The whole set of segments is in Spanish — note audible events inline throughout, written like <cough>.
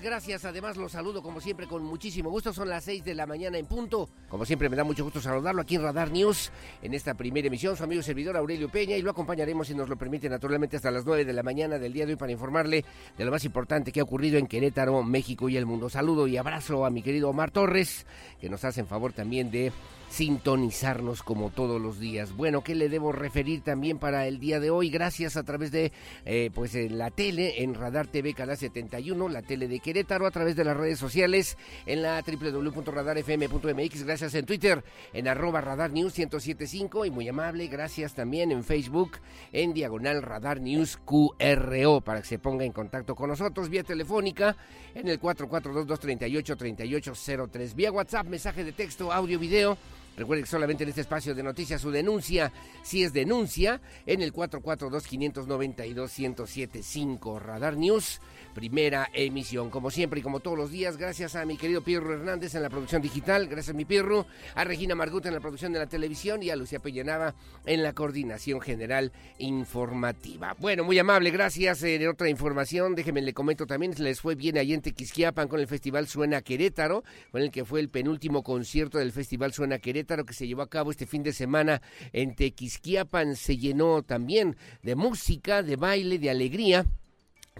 Gracias. Además, los saludo como siempre con muchísimo gusto. Son las 6 de la mañana en punto. Como siempre, me da mucho gusto saludarlo aquí en Radar News, en esta primera emisión. Su amigo servidor Aurelio Peña y lo acompañaremos, si nos lo permite, naturalmente hasta las 9 de la mañana del día de hoy para informarle de lo más importante que ha ocurrido en Querétaro, México y el mundo. Saludo y abrazo a mi querido Omar Torres, que nos hace en favor también de sintonizarnos como todos los días. Bueno, ¿qué le debo referir también para el día de hoy? Gracias a través de eh, pues la tele en Radar TV Canal 71, la tele de Querétaro, a través de las redes sociales en la www.radarfm.mx, gracias en Twitter en arroba Radar News 1075 y muy amable, gracias también en Facebook en diagonal Radar News QRO para que se ponga en contacto con nosotros vía telefónica en el 442-238-3803, vía WhatsApp, mensaje de texto, audio, video Recuerde que solamente en este espacio de noticias su denuncia, si es denuncia, en el 442-592-1075 Radar News, primera emisión. Como siempre y como todos los días, gracias a mi querido Pirro Hernández en la producción digital, gracias a mi Pirro, a Regina Margut en la producción de la televisión y a Lucía Pellenava en la coordinación general informativa. Bueno, muy amable, gracias. En otra información, déjenme le comento también, les fue bien ahí en Tequisquiapan con el Festival Suena Querétaro, con el que fue el penúltimo concierto del Festival Suena Querétaro que se llevó a cabo este fin de semana en Tequisquiapan se llenó también de música, de baile, de alegría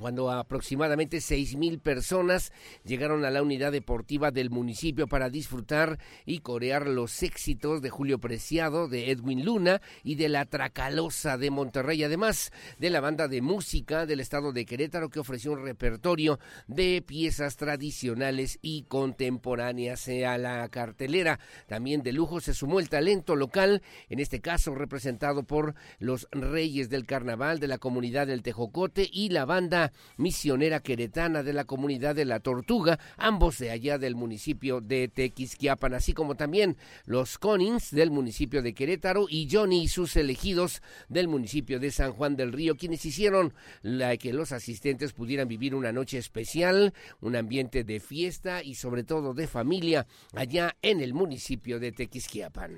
cuando aproximadamente seis mil personas llegaron a la unidad deportiva del municipio para disfrutar y corear los éxitos de Julio Preciado, de Edwin Luna y de la Tracalosa de Monterrey, además de la banda de música del estado de Querétaro que ofreció un repertorio de piezas tradicionales y contemporáneas a la cartelera. También de lujo se sumó el talento local, en este caso representado por los Reyes del Carnaval de la comunidad del Tejocote y la banda misionera queretana de la comunidad de La Tortuga, ambos de allá del municipio de Tequisquiapan, así como también los Conings del municipio de Querétaro y Johnny y sus elegidos del municipio de San Juan del Río, quienes hicieron que los asistentes pudieran vivir una noche especial, un ambiente de fiesta y sobre todo de familia allá en el municipio de Tequisquiapan.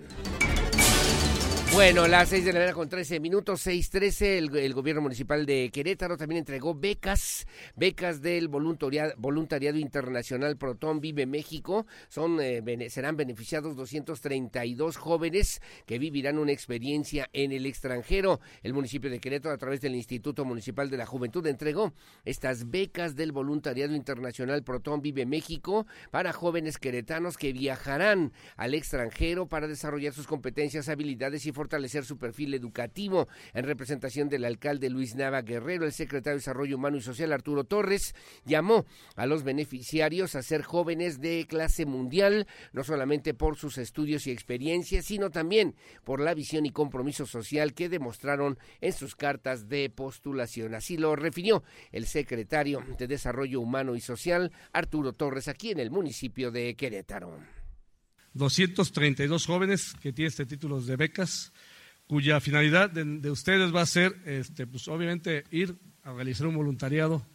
Bueno, las seis de la mañana con 13 minutos, 6.13, el, el gobierno municipal de Querétaro también entregó becas, becas del voluntariado, internacional Proton Vive México. Son, eh, serán beneficiados 232 jóvenes que vivirán una experiencia en el extranjero. El municipio de Querétaro, a través del Instituto Municipal de la Juventud, entregó estas becas del voluntariado internacional Proton Vive México para jóvenes queretanos que viajarán al extranjero para desarrollar sus competencias, habilidades y fortalecer su perfil educativo. En representación del alcalde Luis Nava Guerrero, el secretario de Desarrollo Humano y Social Arturo Torres llamó a los beneficiarios a ser jóvenes de clase mundial, no solamente por sus estudios y experiencias, sino también por la visión y compromiso social que demostraron en sus cartas de postulación. Así lo refirió el secretario de Desarrollo Humano y Social, Arturo Torres, aquí en el municipio de Querétaro. 232 jóvenes que tienen este título de becas, cuya finalidad de, ustedes va a ser, este, pues obviamente, ir a realizar un voluntariado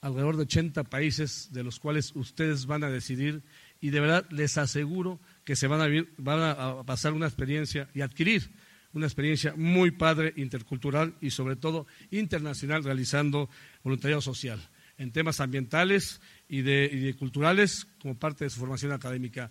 alrededor de 80 países de los cuales ustedes van a decidir y de verdad les aseguro que se van a, van a pasar una experiencia y adquirir una experiencia muy padre, intercultural y sobre todo internacional realizando voluntariado social en temas ambientales y y de culturales como parte de su formación académica.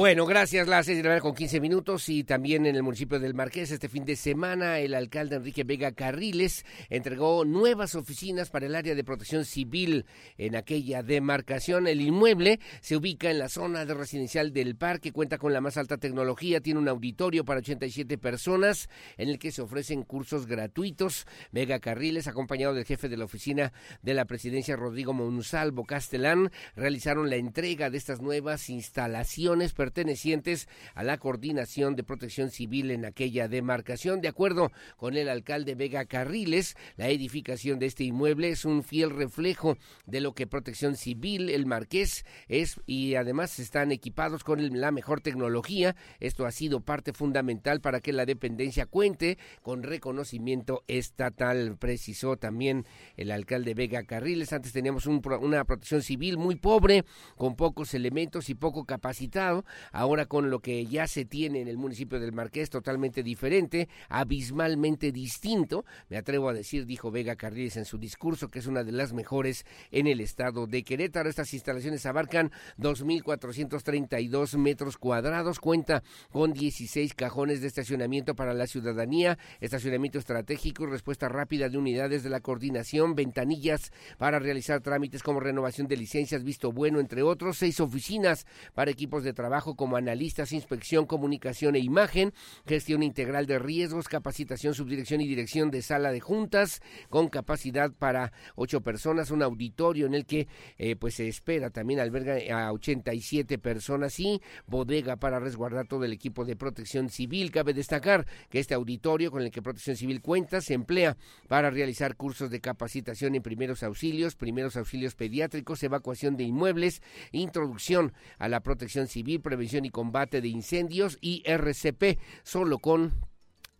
Bueno, gracias. Las seis de la con 15 minutos y también en el municipio del Marqués este fin de semana el alcalde Enrique Vega Carriles entregó nuevas oficinas para el área de protección civil en aquella demarcación. El inmueble se ubica en la zona de residencial del parque, cuenta con la más alta tecnología, tiene un auditorio para 87 personas en el que se ofrecen cursos gratuitos. Vega Carriles, acompañado del jefe de la oficina de la presidencia Rodrigo Monsalvo Castelán, realizaron la entrega de estas nuevas instalaciones pertenecientes a la Coordinación de Protección Civil en aquella demarcación. De acuerdo con el alcalde Vega Carriles, la edificación de este inmueble es un fiel reflejo de lo que Protección Civil, el Marqués, es y además están equipados con la mejor tecnología. Esto ha sido parte fundamental para que la dependencia cuente con reconocimiento estatal, precisó también el alcalde Vega Carriles. Antes teníamos una protección civil muy pobre, con pocos elementos y poco capacitado. Ahora con lo que ya se tiene en el municipio del Marqués, totalmente diferente, abismalmente distinto, me atrevo a decir, dijo Vega Carriles en su discurso, que es una de las mejores en el estado de Querétaro. Estas instalaciones abarcan 2.432 metros cuadrados, cuenta con 16 cajones de estacionamiento para la ciudadanía, estacionamiento estratégico y respuesta rápida de unidades de la coordinación, ventanillas para realizar trámites como renovación de licencias, visto bueno, entre otros, seis oficinas para equipos de trabajo como analistas, inspección, comunicación e imagen, gestión integral de riesgos, capacitación, subdirección y dirección de sala de juntas, con capacidad para ocho personas, un auditorio en el que eh, pues se espera también alberga a 87 personas y bodega para resguardar todo el equipo de protección civil. Cabe destacar que este auditorio con el que Protección Civil cuenta se emplea para realizar cursos de capacitación en primeros auxilios, primeros auxilios pediátricos, evacuación de inmuebles, introducción a la protección civil, prevención y combate de incendios y RCP, solo con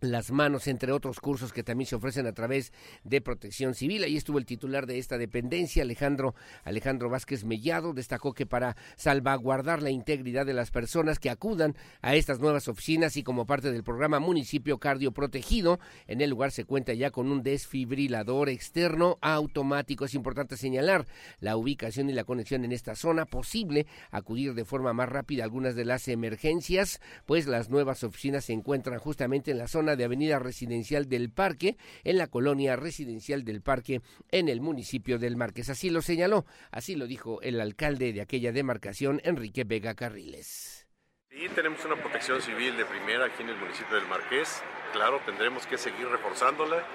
las manos, entre otros cursos que también se ofrecen a través de Protección Civil. Ahí estuvo el titular de esta dependencia, Alejandro Alejandro Vázquez Mellado, destacó que para salvaguardar la integridad de las personas que acudan a estas nuevas oficinas y como parte del programa Municipio Cardio Protegido, en el lugar se cuenta ya con un desfibrilador externo automático. Es importante señalar la ubicación y la conexión en esta zona, posible acudir de forma más rápida a algunas de las emergencias, pues las nuevas oficinas se encuentran justamente en la zona de Avenida Residencial del Parque, en la colonia Residencial del Parque, en el municipio del Marqués. Así lo señaló, así lo dijo el alcalde de aquella demarcación, Enrique Vega Carriles. Sí, tenemos una protección civil de primera aquí en el municipio del Marqués. Claro, tendremos que seguir reforzándola.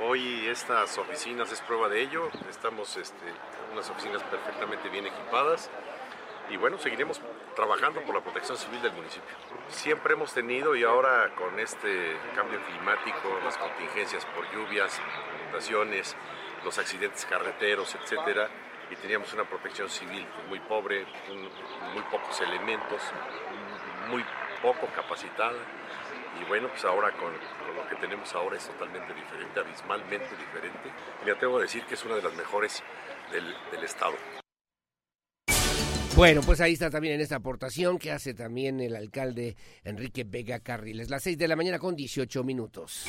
Hoy estas oficinas es prueba de ello. Estamos este, unas oficinas perfectamente bien equipadas y bueno, seguiremos trabajando por la protección civil del municipio. Siempre hemos tenido y ahora con este cambio climático, las contingencias por lluvias, inundaciones, los accidentes carreteros, etcétera, y teníamos una protección civil muy pobre, muy pocos elementos, muy poco capacitada. Y bueno, pues ahora con, lo que tenemos ahora es totalmente diferente, abismalmente diferente. Me atrevo a decir que es una de las mejores del, del Estado. Bueno, pues ahí está también en esta aportación que hace también el alcalde Enrique Vega Carriles. Las seis de la mañana con 18 minutos.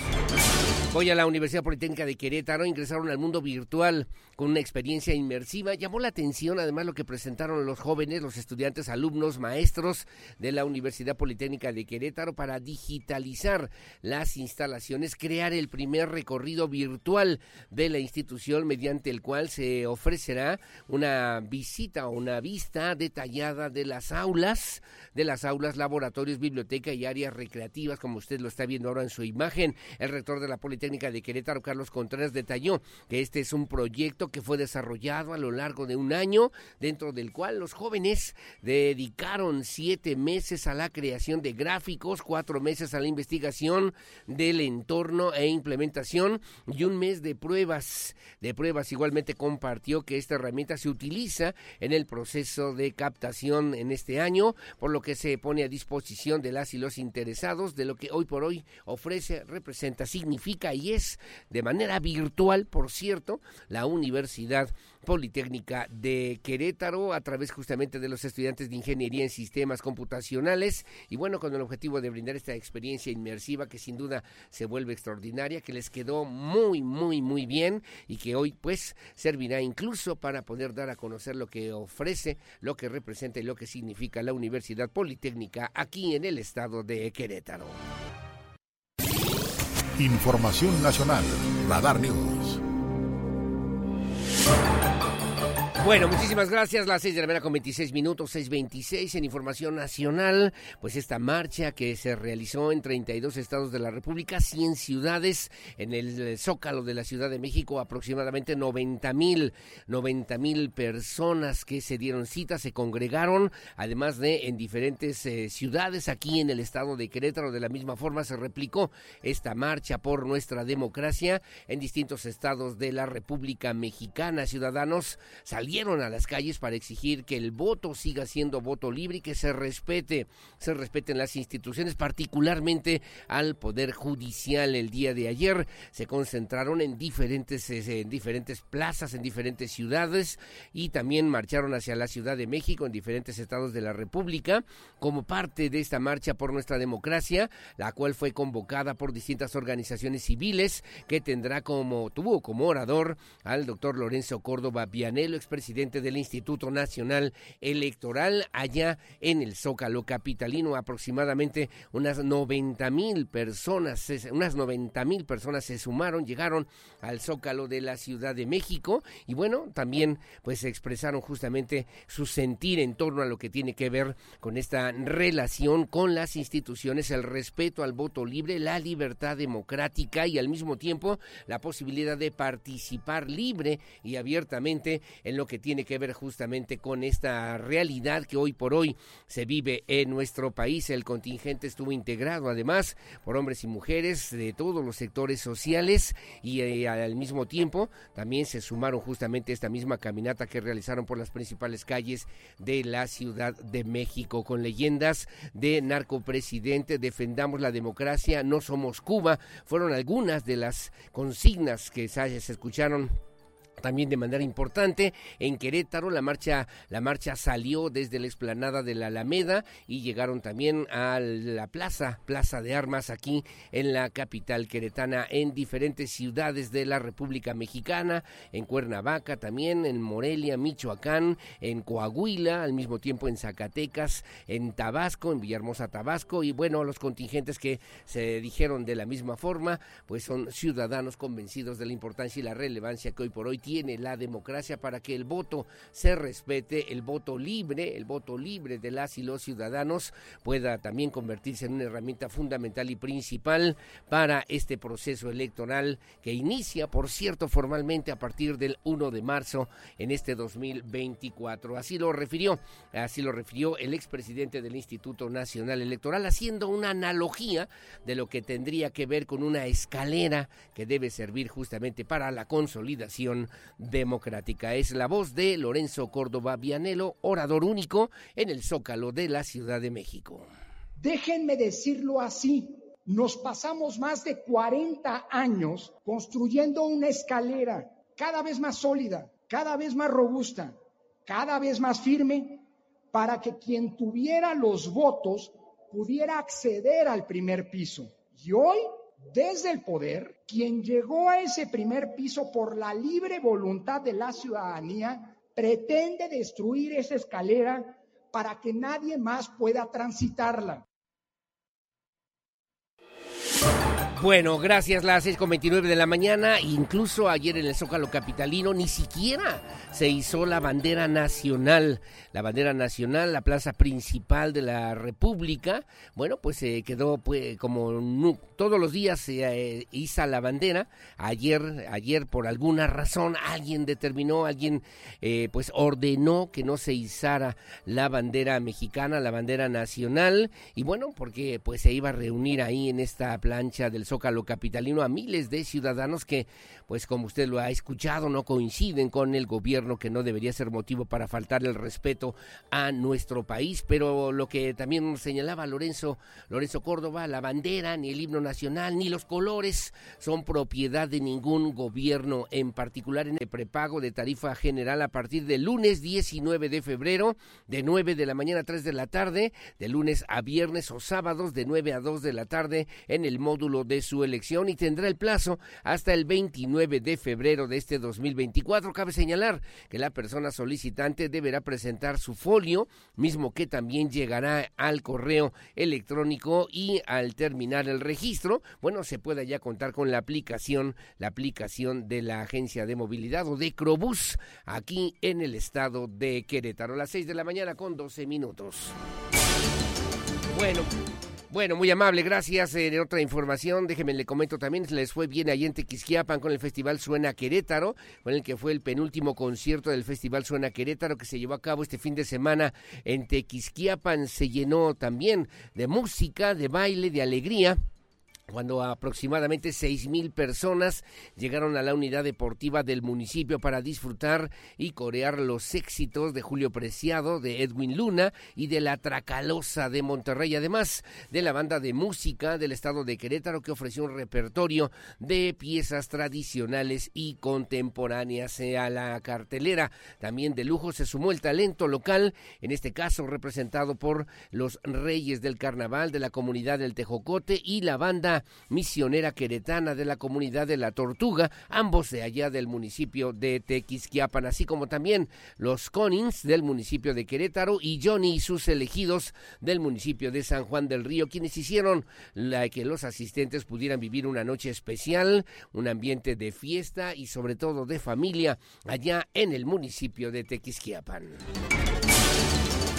Hoy a la Universidad Politécnica de Querétaro ingresaron al mundo virtual con una experiencia inmersiva. Llamó la atención además lo que presentaron los jóvenes, los estudiantes, alumnos, maestros de la Universidad Politécnica de Querétaro para digitalizar las instalaciones, crear el primer recorrido virtual de la institución mediante el cual se ofrecerá una visita o una vista detallada de las aulas, de las aulas, laboratorios, biblioteca y áreas recreativas, como usted lo está viendo ahora en su imagen. El rector de la Politécnica de Querétaro, Carlos Contreras, detalló que este es un proyecto que fue desarrollado a lo largo de un año, dentro del cual los jóvenes dedicaron siete meses a la creación de gráficos, cuatro meses a la investigación del entorno e implementación y un mes de pruebas. De pruebas igualmente compartió que esta herramienta se utiliza en el proceso de captación en este año, por lo que se pone a disposición de las y los interesados de lo que hoy por hoy ofrece, representa, significa y es de manera virtual, por cierto, la Universidad Politécnica de Querétaro a través justamente de los estudiantes de Ingeniería en Sistemas Computacionales y bueno, con el objetivo de brindar esta experiencia inmersiva que sin duda se vuelve extraordinaria, que les quedó muy, muy, muy bien y que hoy pues servirá incluso para poder dar a conocer lo que ofrece, lo que representa y lo que significa la Universidad Politécnica aquí en el estado de Querétaro. Información Nacional, Radar News. Bueno, muchísimas gracias. Las seis de la mañana con 26 minutos, 6.26 en Información Nacional. Pues esta marcha que se realizó en 32 estados de la República, 100 ciudades, en el Zócalo de la Ciudad de México, aproximadamente 90 mil, 90 mil personas que se dieron cita, se congregaron, además de en diferentes eh, ciudades aquí en el estado de Querétaro. De la misma forma se replicó esta marcha por nuestra democracia en distintos estados de la República Mexicana. Ciudadanos salieron a las calles para exigir que el voto siga siendo voto libre y que se respete, se respeten las instituciones, particularmente al Poder Judicial. El día de ayer se concentraron en diferentes, en diferentes plazas, en diferentes ciudades y también marcharon hacia la Ciudad de México en diferentes estados de la República como parte de esta marcha por nuestra democracia, la cual fue convocada por distintas organizaciones civiles que tendrá como, tuvo como orador al doctor Lorenzo Córdoba Vianelo, expresidente presidente del Instituto Nacional Electoral allá en el Zócalo Capitalino. Aproximadamente unas 90 mil personas, unas 90 mil personas se sumaron, llegaron al Zócalo de la Ciudad de México y bueno, también pues expresaron justamente su sentir en torno a lo que tiene que ver con esta relación con las instituciones, el respeto al voto libre, la libertad democrática y al mismo tiempo la posibilidad de participar libre y abiertamente en lo que tiene que ver justamente con esta realidad que hoy por hoy se vive en nuestro país. El contingente estuvo integrado además por hombres y mujeres de todos los sectores sociales y eh, al mismo tiempo también se sumaron justamente a esta misma caminata que realizaron por las principales calles de la Ciudad de México con leyendas de narcopresidente, defendamos la democracia, no somos Cuba, fueron algunas de las consignas que se escucharon también de manera importante. En Querétaro la marcha la marcha salió desde la explanada de la Alameda y llegaron también a la plaza Plaza de Armas aquí en la capital queretana en diferentes ciudades de la República Mexicana en Cuernavaca también en Morelia Michoacán en Coahuila al mismo tiempo en Zacatecas en Tabasco en Villahermosa Tabasco. Y bueno los contingentes que se dijeron de la misma forma pues son ciudadanos convencidos de la importancia y la relevancia que hoy por hoy tiene la democracia para que el voto se respete, el voto libre, el voto libre de las y los ciudadanos pueda también convertirse en una herramienta fundamental y principal para este proceso electoral que inicia, por cierto, formalmente a partir del 1 de marzo en este 2024. Así lo refirió, así lo refirió el expresidente del Instituto Nacional Electoral, haciendo una analogía de lo que tendría que ver con una escalera que debe servir justamente para la consolidación democrática. Es la voz de Lorenzo Córdoba Vianelo, orador único en el Zócalo de la Ciudad de México. Déjenme decirlo así. Nos pasamos más de 40 años construyendo una escalera cada vez más sólida, cada vez más robusta, cada vez más firme, para que quien tuviera los votos pudiera acceder al primer piso. Y hoy desde el poder, quien llegó a ese primer piso por la libre voluntad de la ciudadanía, pretende destruir esa escalera para que nadie más pueda transitarla. Bueno, gracias, las 6.29 de la mañana. Incluso ayer en el Zócalo Capitalino ni siquiera se hizo la bandera nacional. La bandera nacional, la plaza principal de la República. Bueno, pues se quedó pues, como todos los días se eh, iza la bandera. Ayer, ayer por alguna razón alguien determinó, alguien eh, pues ordenó que no se izara la bandera mexicana, la bandera nacional. Y bueno, porque pues se iba a reunir ahí en esta plancha del Zócalo capitalino a miles de ciudadanos que, pues como usted lo ha escuchado, no coinciden con el gobierno que no debería ser motivo para faltar el respeto a nuestro país. Pero lo que también señalaba Lorenzo, Lorenzo Córdoba, la bandera, ni el himno nacional, ni los colores son propiedad de ningún gobierno, en particular en el prepago de tarifa general a partir del lunes 19 de febrero, de 9 de la mañana a 3 de la tarde, de lunes a viernes o sábados de 9 a 2 de la tarde en el módulo de su elección y tendrá el plazo hasta el 29 de febrero de este 2024. Cabe señalar que la persona solicitante deberá presentar su folio, mismo que también llegará al correo electrónico y al terminar el registro, bueno, se pueda ya contar con la aplicación, la aplicación de la Agencia de Movilidad o de Crobús aquí en el estado de Querétaro. A las 6 de la mañana con 12 minutos. Bueno, bueno, muy amable, gracias. En otra información, déjenme le comento también, les fue bien ahí en Tequisquiapan con el Festival Suena Querétaro, con el que fue el penúltimo concierto del Festival Suena Querétaro que se llevó a cabo este fin de semana en Tequisquiapan. Se llenó también de música, de baile, de alegría cuando aproximadamente seis mil personas llegaron a la unidad deportiva del municipio para disfrutar y corear los éxitos de Julio Preciado, de Edwin Luna y de la Tracalosa de Monterrey, además de la banda de música del estado de Querétaro que ofreció un repertorio de piezas tradicionales y contemporáneas a la cartelera. También de lujo se sumó el talento local, en este caso representado por los Reyes del Carnaval de la comunidad del Tejocote y la banda misionera queretana de la comunidad de La Tortuga, ambos de allá del municipio de Tequisquiapan, así como también los Conings del municipio de Querétaro y Johnny y sus elegidos del municipio de San Juan del Río, quienes hicieron que los asistentes pudieran vivir una noche especial, un ambiente de fiesta y sobre todo de familia allá en el municipio de Tequisquiapan.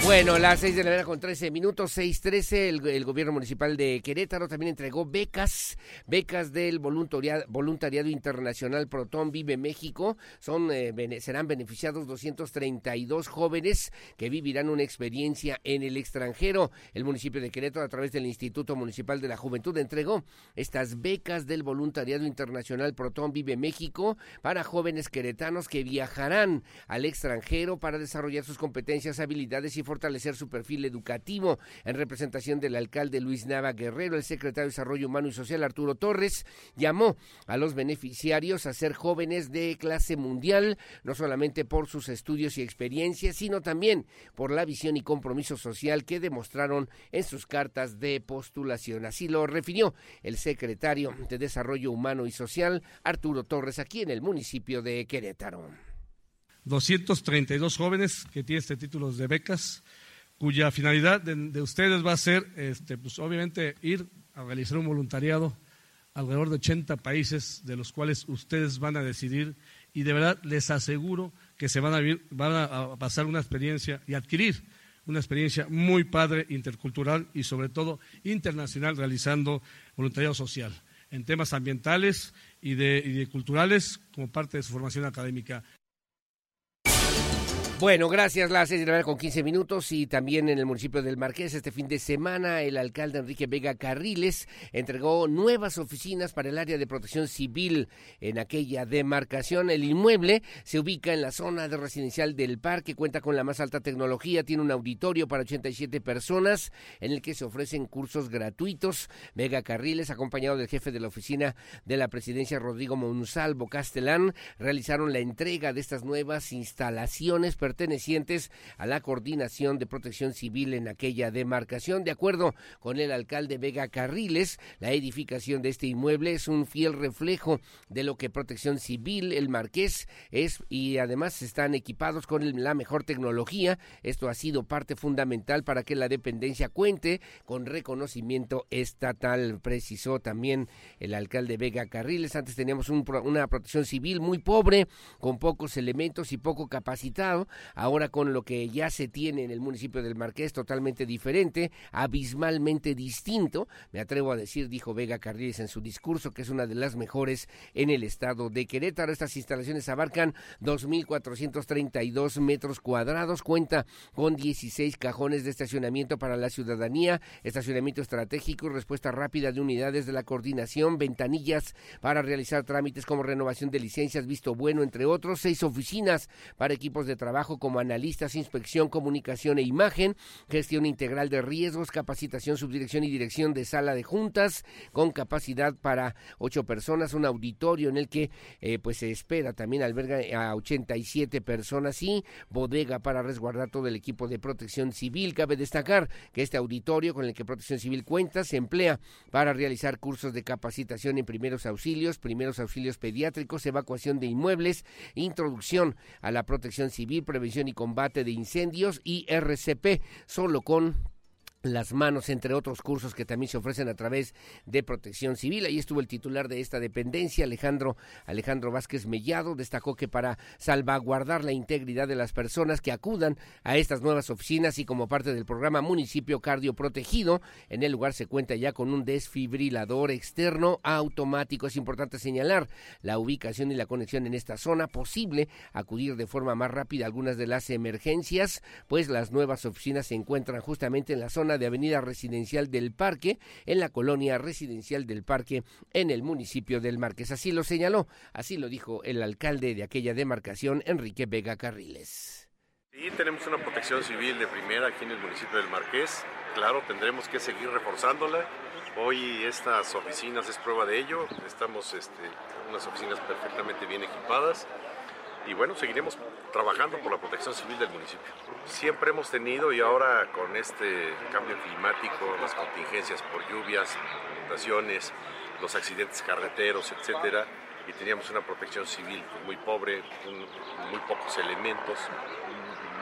Bueno, las seis de la mañana con 13 minutos, seis trece, el, gobierno municipal de Querétaro también entregó becas, becas del voluntariado, internacional Proton Vive México. Son, eh, serán beneficiados 232 jóvenes que vivirán una experiencia en el extranjero. El municipio de Querétaro, a través del Instituto Municipal de la Juventud, entregó estas becas del voluntariado internacional Proton Vive México para jóvenes queretanos que viajarán al extranjero para desarrollar sus competencias, habilidades y fortalecer su perfil educativo. En representación del alcalde Luis Nava Guerrero, el secretario de Desarrollo Humano y Social Arturo Torres llamó a los beneficiarios a ser jóvenes de clase mundial, no solamente por sus estudios y experiencias, sino también por la visión y compromiso social que demostraron en sus cartas de postulación. Así lo refirió el secretario de Desarrollo Humano y Social, Arturo Torres, aquí en el municipio de Querétaro. 232 jóvenes que tienen este títulos de becas, cuya finalidad de, ustedes va a ser, este, pues obviamente, ir a realizar un voluntariado alrededor de 80 países de los cuales ustedes van a decidir y de verdad les aseguro que se van a, pasar una experiencia y adquirir una experiencia muy padre, intercultural y sobre todo internacional realizando voluntariado social en temas ambientales y y de culturales como parte de su formación académica. Bueno, gracias. Las seis de la mañana con 15 minutos y también en el municipio del Marqués este fin de semana el alcalde Enrique Vega Carriles entregó nuevas oficinas para el área de protección civil en aquella demarcación. El inmueble se ubica en la zona de residencial del parque, cuenta con la más alta tecnología, tiene un auditorio para 87 personas en el que se ofrecen cursos gratuitos. Vega Carriles, acompañado del jefe de la oficina de la presidencia Rodrigo Monsalvo Castelán, realizaron la entrega de estas nuevas instalaciones pertenecientes a la Coordinación de Protección Civil en aquella demarcación. De acuerdo con el alcalde Vega Carriles, la edificación de este inmueble es un fiel reflejo de lo que Protección Civil, el Marqués, es y además están equipados con la mejor tecnología. Esto ha sido parte fundamental para que la dependencia cuente con reconocimiento estatal, precisó también el alcalde Vega Carriles. Antes teníamos una protección civil muy pobre, con pocos elementos y poco capacitado ahora con lo que ya se tiene en el municipio del Marqués, totalmente diferente, abismalmente distinto, me atrevo a decir, dijo Vega Carriles en su discurso, que es una de las mejores en el estado de Querétaro. Estas instalaciones abarcan 2.432 metros cuadrados, cuenta con 16 cajones de estacionamiento para la ciudadanía, estacionamiento estratégico y respuesta rápida de unidades de la coordinación, ventanillas para realizar trámites como renovación de licencias, visto bueno, entre otros, seis oficinas para equipos de trabajo como analistas, inspección, comunicación e imagen, gestión integral de riesgos, capacitación, subdirección y dirección de sala de juntas, con capacidad para ocho personas, un auditorio en el que eh, pues se espera también alberga a 87 personas y bodega para resguardar todo el equipo de protección civil. Cabe destacar que este auditorio con el que Protección Civil cuenta se emplea para realizar cursos de capacitación en primeros auxilios, primeros auxilios pediátricos, evacuación de inmuebles, introducción a la protección civil, prevención y combate de incendios y RCP, solo con las manos, entre otros cursos que también se ofrecen a través de Protección Civil. Ahí estuvo el titular de esta dependencia, Alejandro Alejandro Vázquez Mellado, destacó que para salvaguardar la integridad de las personas que acudan a estas nuevas oficinas y como parte del programa Municipio Cardio Protegido, en el lugar se cuenta ya con un desfibrilador externo automático. Es importante señalar la ubicación y la conexión en esta zona, posible acudir de forma más rápida a algunas de las emergencias, pues las nuevas oficinas se encuentran justamente en la zona de Avenida Residencial del Parque, en la colonia residencial del Parque, en el municipio del Marqués. Así lo señaló, así lo dijo el alcalde de aquella demarcación, Enrique Vega Carriles. Y tenemos una protección civil de primera aquí en el municipio del Marqués. Claro, tendremos que seguir reforzándola. Hoy estas oficinas es prueba de ello. Estamos este, unas oficinas perfectamente bien equipadas y bueno, seguiremos trabajando por la protección civil del municipio. Siempre hemos tenido y ahora con este cambio climático, las contingencias por lluvias, inundaciones, los accidentes carreteros, etcétera, y teníamos una protección civil muy pobre, muy pocos elementos,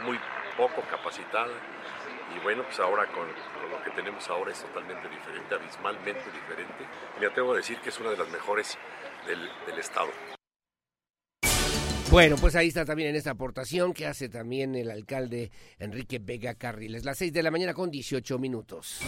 muy poco capacitada. Y bueno, pues ahora con, lo que tenemos ahora es totalmente diferente, abismalmente diferente. Me atrevo a decir que es una de las mejores del Estado. Bueno, pues ahí está también en esta aportación que hace también el alcalde Enrique Vega Carriles. Las seis de la mañana con 18 minutos.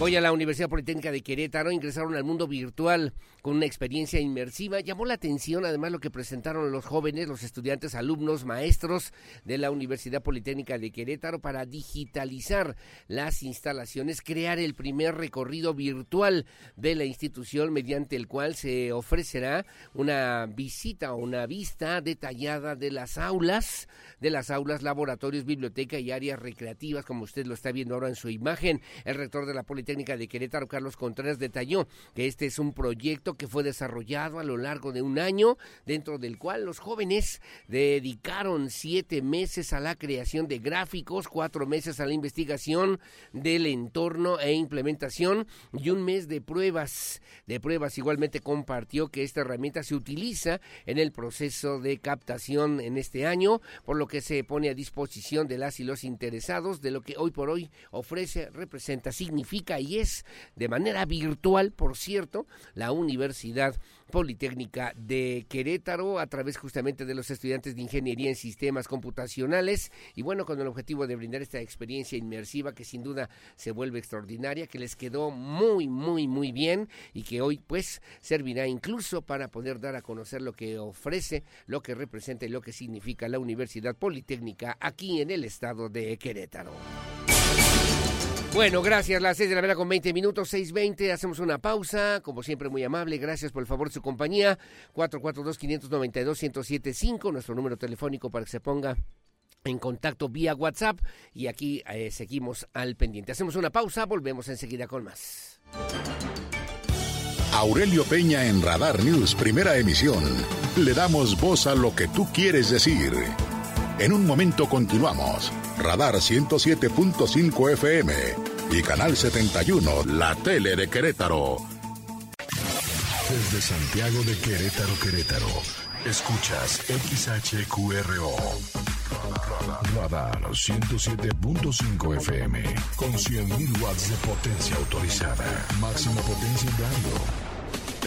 Hoy a la Universidad Politécnica de Querétaro ingresaron al mundo virtual con una experiencia inmersiva. Llamó la atención además lo que presentaron los jóvenes, los estudiantes, alumnos, maestros de la Universidad Politécnica de Querétaro para digitalizar las instalaciones, crear el primer recorrido virtual de la institución mediante el cual se ofrecerá una visita o una vista detallada de las aulas, de las aulas, laboratorios, biblioteca y áreas recreativas, como usted lo está viendo ahora en su imagen. El rector de la Politécnica de Querétaro, Carlos Contreras, detalló que este es un proyecto que fue desarrollado a lo largo de un año, dentro del cual los jóvenes dedicaron siete meses a la creación de gráficos, cuatro meses a la investigación del entorno e implementación y un mes de pruebas. De pruebas igualmente compartió que esta herramienta se utiliza en el proceso de captación en este año, por lo que se pone a disposición de las y los interesados de lo que hoy por hoy ofrece, representa, significa y es de manera virtual, por cierto, la Universidad Politécnica de Querétaro a través justamente de los estudiantes de Ingeniería en Sistemas Computacionales y bueno, con el objetivo de brindar esta experiencia inmersiva que sin duda se vuelve extraordinaria, que les quedó muy, muy, muy bien y que hoy pues servirá incluso para poder dar a conocer lo que ofrece, lo que representa y lo que significa la Universidad Politécnica aquí en el estado de Querétaro. Bueno, gracias. Las 6 de la mañana con 20 minutos, 6.20. Hacemos una pausa. Como siempre, muy amable. Gracias por el favor de su compañía. 442-592-1075, nuestro número telefónico para que se ponga en contacto vía WhatsApp. Y aquí eh, seguimos al pendiente. Hacemos una pausa. Volvemos enseguida con más. Aurelio Peña en Radar News, primera emisión. Le damos voz a lo que tú quieres decir. En un momento continuamos. Radar 107.5 FM y Canal 71, la tele de Querétaro. Desde Santiago de Querétaro, Querétaro, escuchas XHQRO. Radar 107.5 FM con 100.000 watts de potencia autorizada. Máxima potencia en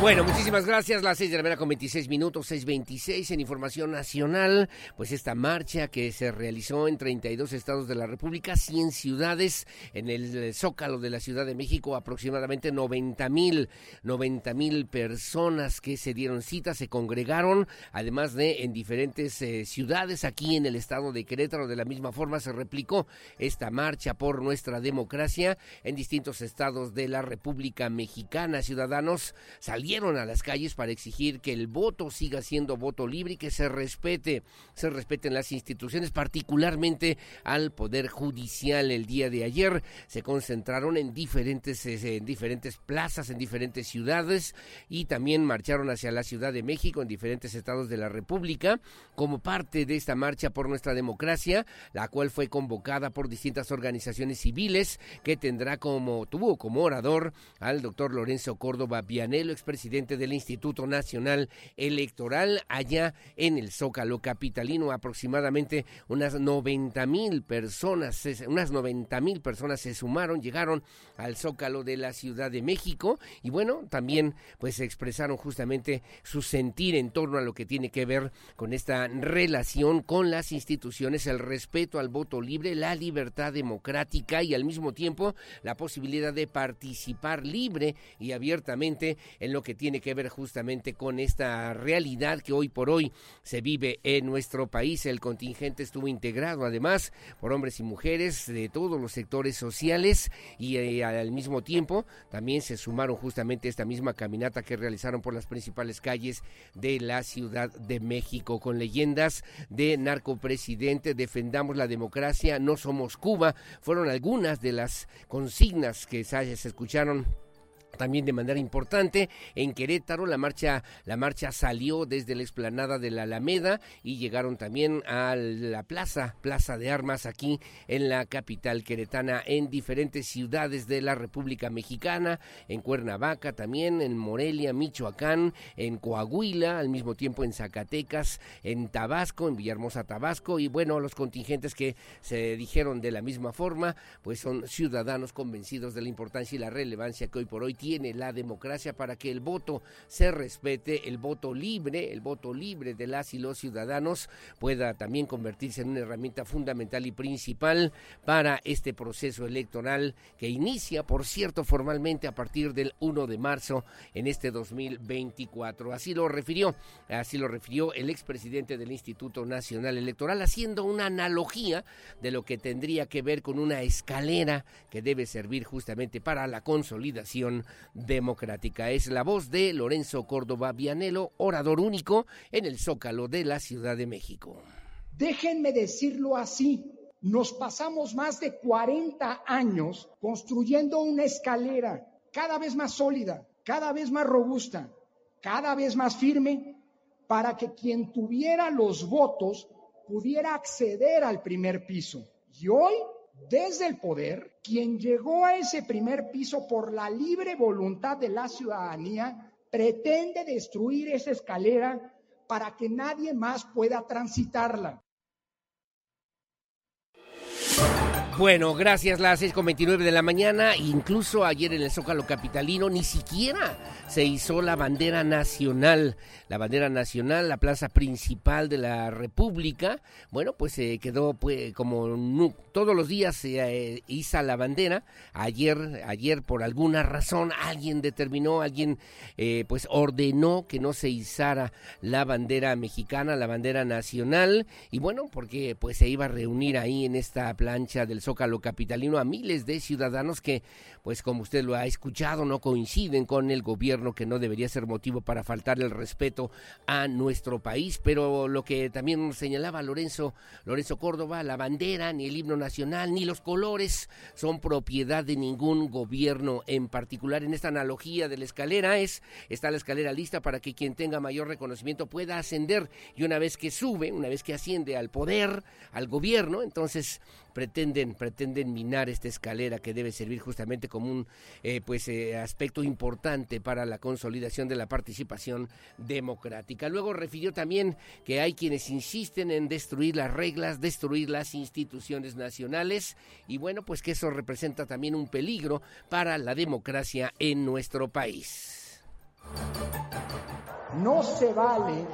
Bueno, muchísimas gracias. Las seis de la mañana con 26 minutos, 6.26 en Información Nacional. Pues esta marcha que se realizó en 32 estados de la República, 100 ciudades, en el Zócalo de la Ciudad de México, aproximadamente 90 mil, 90 mil personas que se dieron cita, se congregaron, además de en diferentes eh, ciudades aquí en el estado de Querétaro. De la misma forma se replicó esta marcha por nuestra democracia en distintos estados de la República Mexicana. Ciudadanos salieron a las calles para exigir que el voto siga siendo voto libre y que se respete, se respeten las instituciones, particularmente al Poder Judicial. El día de ayer se concentraron en diferentes, eh, en diferentes plazas, en diferentes ciudades y también marcharon hacia la Ciudad de México, en diferentes estados de la República, como parte de esta marcha por nuestra democracia, la cual fue convocada por distintas organizaciones civiles que tendrá como, tuvo como orador al doctor Lorenzo Córdoba Vianelo, expresidente presidente del Instituto Nacional Electoral allá en el Zócalo Capitalino. Aproximadamente unas 90 mil personas, unas 90 mil personas se sumaron, llegaron al Zócalo de la Ciudad de México y bueno, también pues expresaron justamente su sentir en torno a lo que tiene que ver con esta relación con las instituciones, el respeto al voto libre, la libertad democrática y al mismo tiempo la posibilidad de participar libre y abiertamente en lo que que tiene que ver justamente con esta realidad que hoy por hoy se vive en nuestro país. El contingente estuvo integrado además por hombres y mujeres de todos los sectores sociales y eh, al mismo tiempo también se sumaron justamente esta misma caminata que realizaron por las principales calles de la Ciudad de México con leyendas de narcopresidente, defendamos la democracia, no somos Cuba, fueron algunas de las consignas que se escucharon también de manera importante. En Querétaro la marcha la marcha salió desde la explanada de la Alameda y llegaron también a la plaza Plaza de Armas aquí en la capital queretana en diferentes ciudades de la República Mexicana en Cuernavaca también en Morelia Michoacán en Coahuila al mismo tiempo en Zacatecas en Tabasco en Villahermosa Tabasco. Y bueno los contingentes que se dijeron de la misma forma pues son ciudadanos convencidos de la importancia y la relevancia que hoy por hoy tiene la democracia para que el voto se respete, el voto libre, el voto libre de las y los ciudadanos pueda también convertirse en una herramienta fundamental y principal para este proceso electoral que inicia, por cierto, formalmente a partir del 1 de marzo en este 2024. Así lo refirió, así lo refirió el expresidente del Instituto Nacional Electoral, haciendo una analogía de lo que tendría que ver con una escalera que debe servir justamente para la consolidación democrática. Es la voz de Lorenzo Córdoba Vianelo, orador único en el Zócalo de la Ciudad de México. Déjenme decirlo así. Nos pasamos más de 40 años construyendo una escalera cada vez más sólida, cada vez más robusta, cada vez más firme, para que quien tuviera los votos pudiera acceder al primer piso. Y hoy desde el poder, quien llegó a ese primer piso por la libre voluntad de la ciudadanía, pretende destruir esa escalera para que nadie más pueda transitarla. Bueno, gracias, las 6.29 de la mañana. Incluso ayer en el Zócalo Capitalino ni siquiera se hizo la bandera nacional. La bandera nacional, la plaza principal de la República. Bueno, pues se quedó pues, como todos los días se eh, iza la bandera. Ayer, ayer por alguna razón alguien determinó, alguien eh, pues ordenó que no se izara la bandera mexicana, la bandera nacional. Y bueno, porque pues se iba a reunir ahí en esta plancha del Zócalo capitalino a miles de ciudadanos que, pues como usted lo ha escuchado, no coinciden con el gobierno que no debería ser motivo para faltar el respeto a nuestro país. Pero lo que también señalaba Lorenzo, Lorenzo Córdoba, la bandera, ni el himno nacional, ni los colores son propiedad de ningún gobierno en particular. En esta analogía de la escalera es, está la escalera lista para que quien tenga mayor reconocimiento pueda ascender y una vez que sube, una vez que asciende al poder, al gobierno, entonces pretenden pretenden minar esta escalera que debe servir justamente como un eh, pues eh, aspecto importante para la consolidación de la participación democrática. Luego refirió también que hay quienes insisten en destruir las reglas, destruir las instituciones nacionales y bueno, pues que eso representa también un peligro para la democracia en nuestro país. No se vale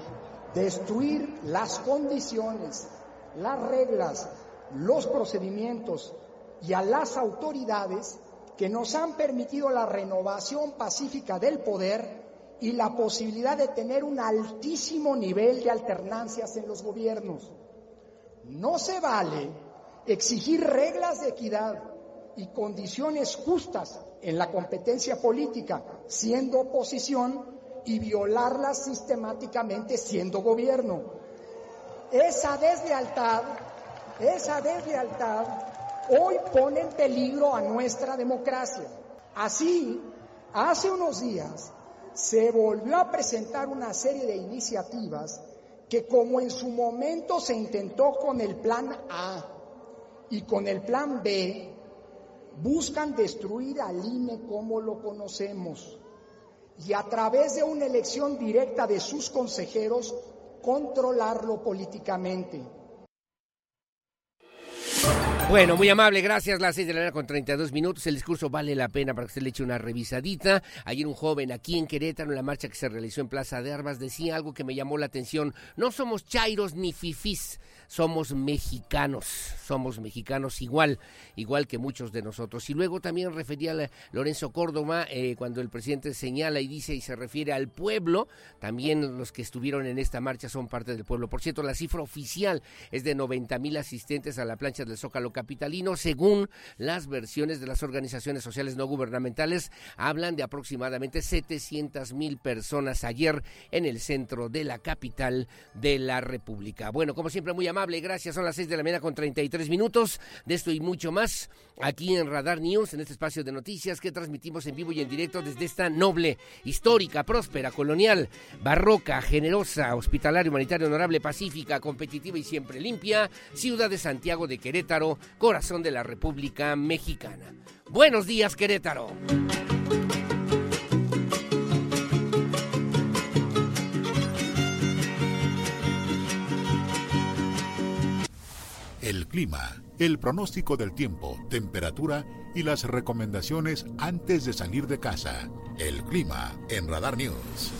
destruir las condiciones, las reglas, los procedimientos y a las autoridades que nos han permitido la renovación pacífica del poder y la posibilidad de tener un altísimo nivel de alternancias en los gobiernos. No se vale exigir reglas de equidad y condiciones justas en la competencia política siendo oposición y violarlas sistemáticamente siendo gobierno. Esa deslealtad, esa deslealtad hoy pone en peligro a nuestra democracia. Así, hace unos días se volvió a presentar una serie de iniciativas que como en su momento se intentó con el plan A y con el plan B, buscan destruir al INE como lo conocemos y a través de una elección directa de sus consejeros controlarlo políticamente. Bueno, muy amable, gracias. Las seis de la mañana con 32 minutos. El discurso vale la pena para que usted le eche una revisadita. Ayer un joven aquí en Querétaro, en la marcha que se realizó en Plaza de Armas, decía algo que me llamó la atención. No somos chairos ni fifís, somos mexicanos. Somos mexicanos igual, igual que muchos de nosotros. Y luego también refería a Lorenzo Córdoba, eh, cuando el presidente señala y dice y se refiere al pueblo, también los que estuvieron en esta marcha son parte del pueblo. Por cierto, la cifra oficial es de 90 mil asistentes a la plancha del Zócalo capitalino, según las versiones de las organizaciones sociales no gubernamentales, hablan de aproximadamente 700 mil personas ayer en el centro de la capital de la República. Bueno, como siempre, muy amable, gracias. Son las 6 de la mañana con 33 minutos. De esto y mucho más aquí en Radar News, en este espacio de noticias que transmitimos en vivo y en directo desde esta noble, histórica, próspera, colonial, barroca, generosa, hospitalaria, humanitaria, honorable, pacífica, competitiva y siempre limpia, ciudad de Santiago de Querétaro, corazón de la República Mexicana. Buenos días, Querétaro. El clima, el pronóstico del tiempo, temperatura y las recomendaciones antes de salir de casa. El clima en Radar News.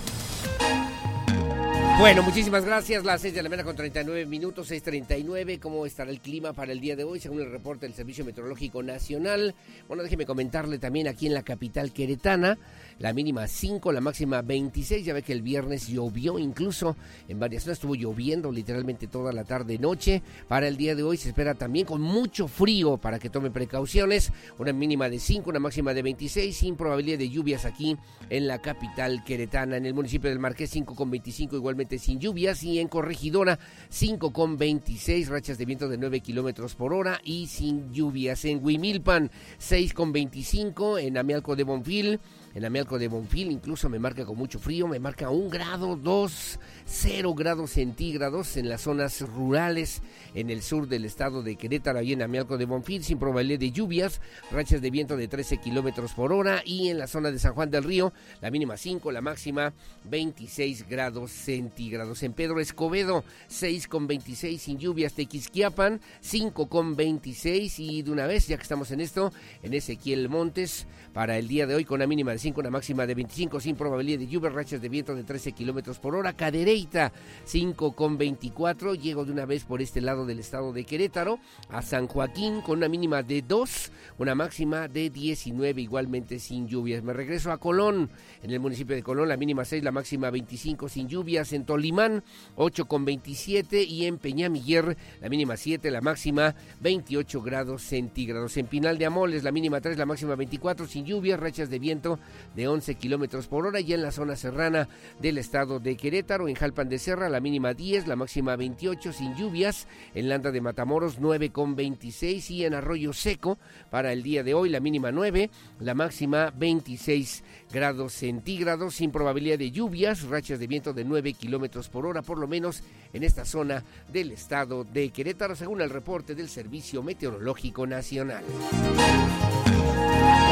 Bueno, muchísimas gracias. Las 6 de la mañana con 39 minutos, 6.39. ¿Cómo estará el clima para el día de hoy? Según el reporte del Servicio Meteorológico Nacional. Bueno, déjeme comentarle también aquí en la capital queretana. La mínima 5, la máxima 26. Ya ve que el viernes llovió incluso en varias zonas. Estuvo lloviendo literalmente toda la tarde noche. Para el día de hoy se espera también con mucho frío para que tome precauciones. Una mínima de 5, una máxima de 26. Sin probabilidad de lluvias aquí en la capital queretana. En el municipio del Marqués 5 con 25 igualmente sin lluvias y en Corregidora 5 con 26 rachas de viento de 9 kilómetros por hora y sin lluvias. En Huimilpan 6 con 25 en Amialco de Bonfil en Amialco de Bonfil incluso me marca con mucho frío, me marca un grado, dos, cero grados centígrados en las zonas rurales en el sur del estado de Querétaro, y en Amialco de Bonfil, sin probabilidad de lluvias, rachas de viento de 13 kilómetros por hora y en la zona de San Juan del Río, la mínima 5, la máxima 26 grados centígrados. En Pedro Escobedo, 6 con 26 sin lluvias, Tequisquiapan, 5 con 26 y de una vez, ya que estamos en esto, en Ezequiel Montes, para el día de hoy con una mínima de 5, una máxima de 25 sin probabilidad de lluvia, rachas de viento de 13 kilómetros por hora. Cadereyta 5 con 24. Llego de una vez por este lado del estado de Querétaro a San Joaquín con una mínima de 2, una máxima de 19 igualmente sin lluvias. Me regreso a Colón, en el municipio de Colón la mínima 6, la máxima 25 sin lluvias. En Tolimán 8 con 27 y en Peñamiller la mínima 7, la máxima 28 grados centígrados. En Pinal de Amoles la mínima 3, la máxima 24 sin lluvias, rachas de viento de 11 kilómetros por hora y en la zona serrana del estado de Querétaro, en Jalpan de Serra la mínima 10, la máxima 28 sin lluvias, en Landa de Matamoros 9 con 26 y en Arroyo Seco para el día de hoy la mínima 9, la máxima 26 grados centígrados sin probabilidad de lluvias, rachas de viento de 9 kilómetros por hora, por lo menos en esta zona del estado de Querétaro, según el reporte del Servicio Meteorológico Nacional.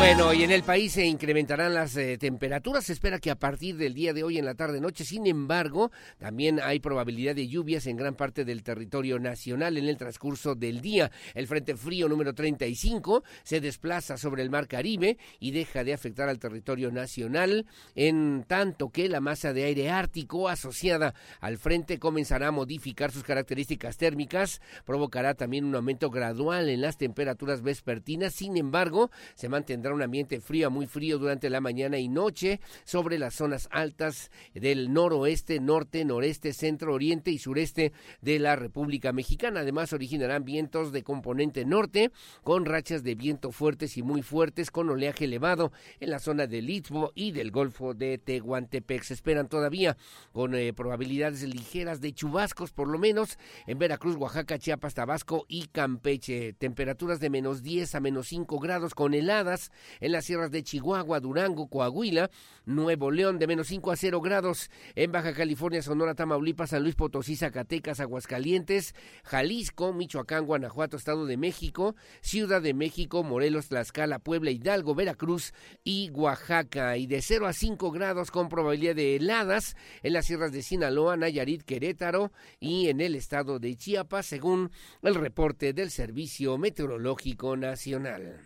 Bueno, y en el país se incrementarán las eh, temperaturas. Se espera que a partir del día de hoy en la tarde-noche, sin embargo, también hay probabilidad de lluvias en gran parte del territorio nacional en el transcurso del día. El Frente Frío número 35 se desplaza sobre el Mar Caribe y deja de afectar al territorio nacional, en tanto que la masa de aire ártico asociada al frente comenzará a modificar sus características térmicas, provocará también un aumento gradual en las temperaturas vespertinas. Sin embargo, se mantendrá un ambiente frío a muy frío durante la mañana y noche sobre las zonas altas del noroeste, norte, noreste, centro, oriente y sureste de la República Mexicana. Además, originarán vientos de componente norte con rachas de viento fuertes y muy fuertes con oleaje elevado en la zona del Istmo y del Golfo de Tehuantepec. Se esperan todavía con eh, probabilidades ligeras de chubascos, por lo menos en Veracruz, Oaxaca, Chiapas, Tabasco y Campeche. Temperaturas de menos 10 a menos 5 grados con heladas en las sierras de Chihuahua, Durango, Coahuila, Nuevo León de menos 5 a 0 grados, en Baja California, Sonora, Tamaulipas, San Luis Potosí, Zacatecas, Aguascalientes, Jalisco, Michoacán, Guanajuato, Estado de México, Ciudad de México, Morelos, Tlaxcala, Puebla, Hidalgo, Veracruz y Oaxaca, y de 0 a 5 grados con probabilidad de heladas en las sierras de Sinaloa, Nayarit, Querétaro y en el estado de Chiapas, según el reporte del Servicio Meteorológico Nacional.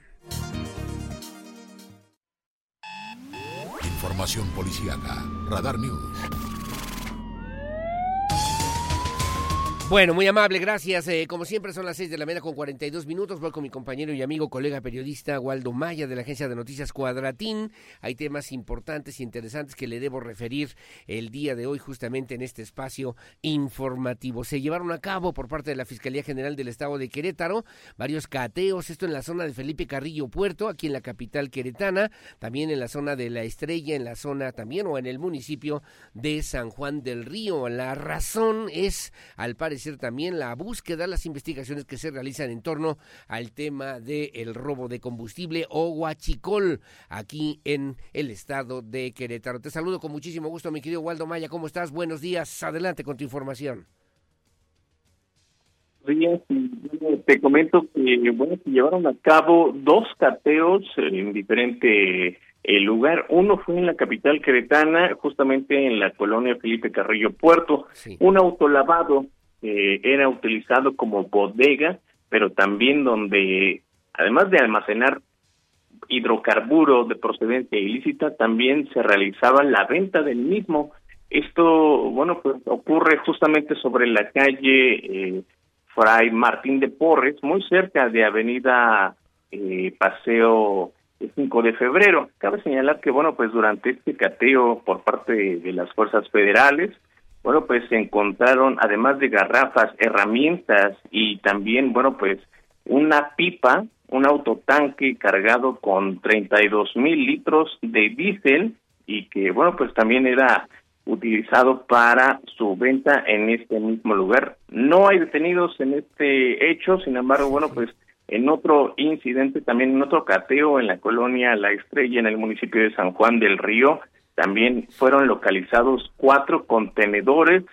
Información policíaca. Radar News. Bueno, muy amable, gracias. Eh, como siempre son las seis de la mañana con 42 minutos. Voy con mi compañero y amigo, colega periodista Waldo Maya de la agencia de noticias Cuadratín. Hay temas importantes e interesantes que le debo referir el día de hoy justamente en este espacio informativo. Se llevaron a cabo por parte de la Fiscalía General del Estado de Querétaro varios cateos, esto en la zona de Felipe Carrillo Puerto, aquí en la capital queretana, también en la zona de La Estrella, en la zona también o en el municipio de San Juan del Río. La razón es, al parecer, ser también la búsqueda, las investigaciones que se realizan en torno al tema del robo de combustible o huachicol aquí en el estado de Querétaro. Te saludo con muchísimo gusto, mi querido Waldo Maya. ¿Cómo estás? Buenos días. Adelante con tu información. Días, te comento que bueno, se llevaron a cabo dos cateos en diferente el lugar. Uno fue en la capital queretana, justamente en la colonia Felipe Carrillo Puerto, un autolavado era utilizado como bodega, pero también donde, además de almacenar hidrocarburos de procedencia ilícita, también se realizaba la venta del mismo. Esto, bueno, pues ocurre justamente sobre la calle eh, Fray Martín de Porres, muy cerca de Avenida eh, Paseo 5 de febrero. Cabe señalar que, bueno, pues durante este cateo por parte de las fuerzas federales, bueno, pues se encontraron, además de garrafas, herramientas y también, bueno, pues una pipa, un autotanque cargado con 32 mil litros de diésel y que, bueno, pues también era utilizado para su venta en este mismo lugar. No hay detenidos en este hecho, sin embargo, bueno, pues en otro incidente, también en otro cateo en la colonia La Estrella, en el municipio de San Juan del Río, también fueron localizados cuatro contenedores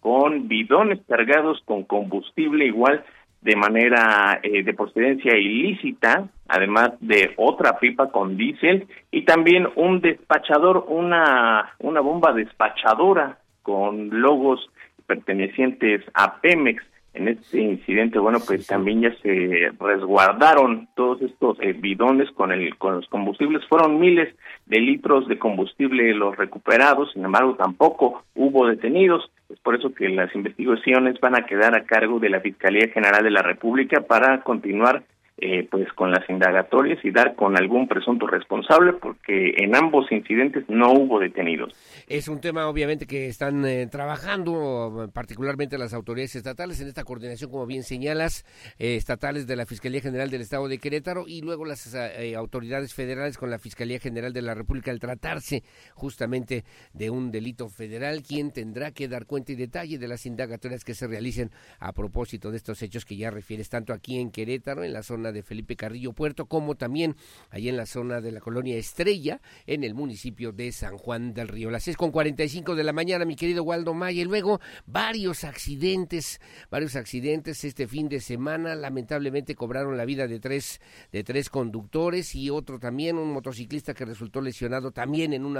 con bidones cargados con combustible igual de manera eh, de procedencia ilícita, además de otra pipa con diésel y también un despachador, una, una bomba despachadora con logos pertenecientes a Pemex en este incidente, bueno, pues también ya se resguardaron todos estos eh, bidones con el con los combustibles. Fueron miles de litros de combustible los recuperados, sin embargo, tampoco hubo detenidos. Es por eso que las investigaciones van a quedar a cargo de la Fiscalía General de la República para continuar eh, pues con las indagatorias y dar con algún presunto responsable porque en ambos incidentes no hubo detenidos. Es un tema obviamente que están eh, trabajando particularmente las autoridades estatales en esta coordinación como bien señalas eh, estatales de la Fiscalía General del Estado de Querétaro y luego las autoridades federales con la Fiscalía General de la República al tratarse justamente de un delito federal quien tendrá que dar cuenta y detalle de las indagatorias que se realicen a propósito de estos hechos que ya refieres tanto aquí en Querétaro en la zona de Felipe Carrillo Puerto, como también ahí en la zona de la colonia Estrella, en el municipio de San Juan del Río. Las 6 con 45 de la mañana, mi querido Waldo Maya, y luego varios accidentes, varios accidentes este fin de semana, lamentablemente cobraron la vida de tres, de tres conductores y otro también, un motociclista que resultó lesionado también en un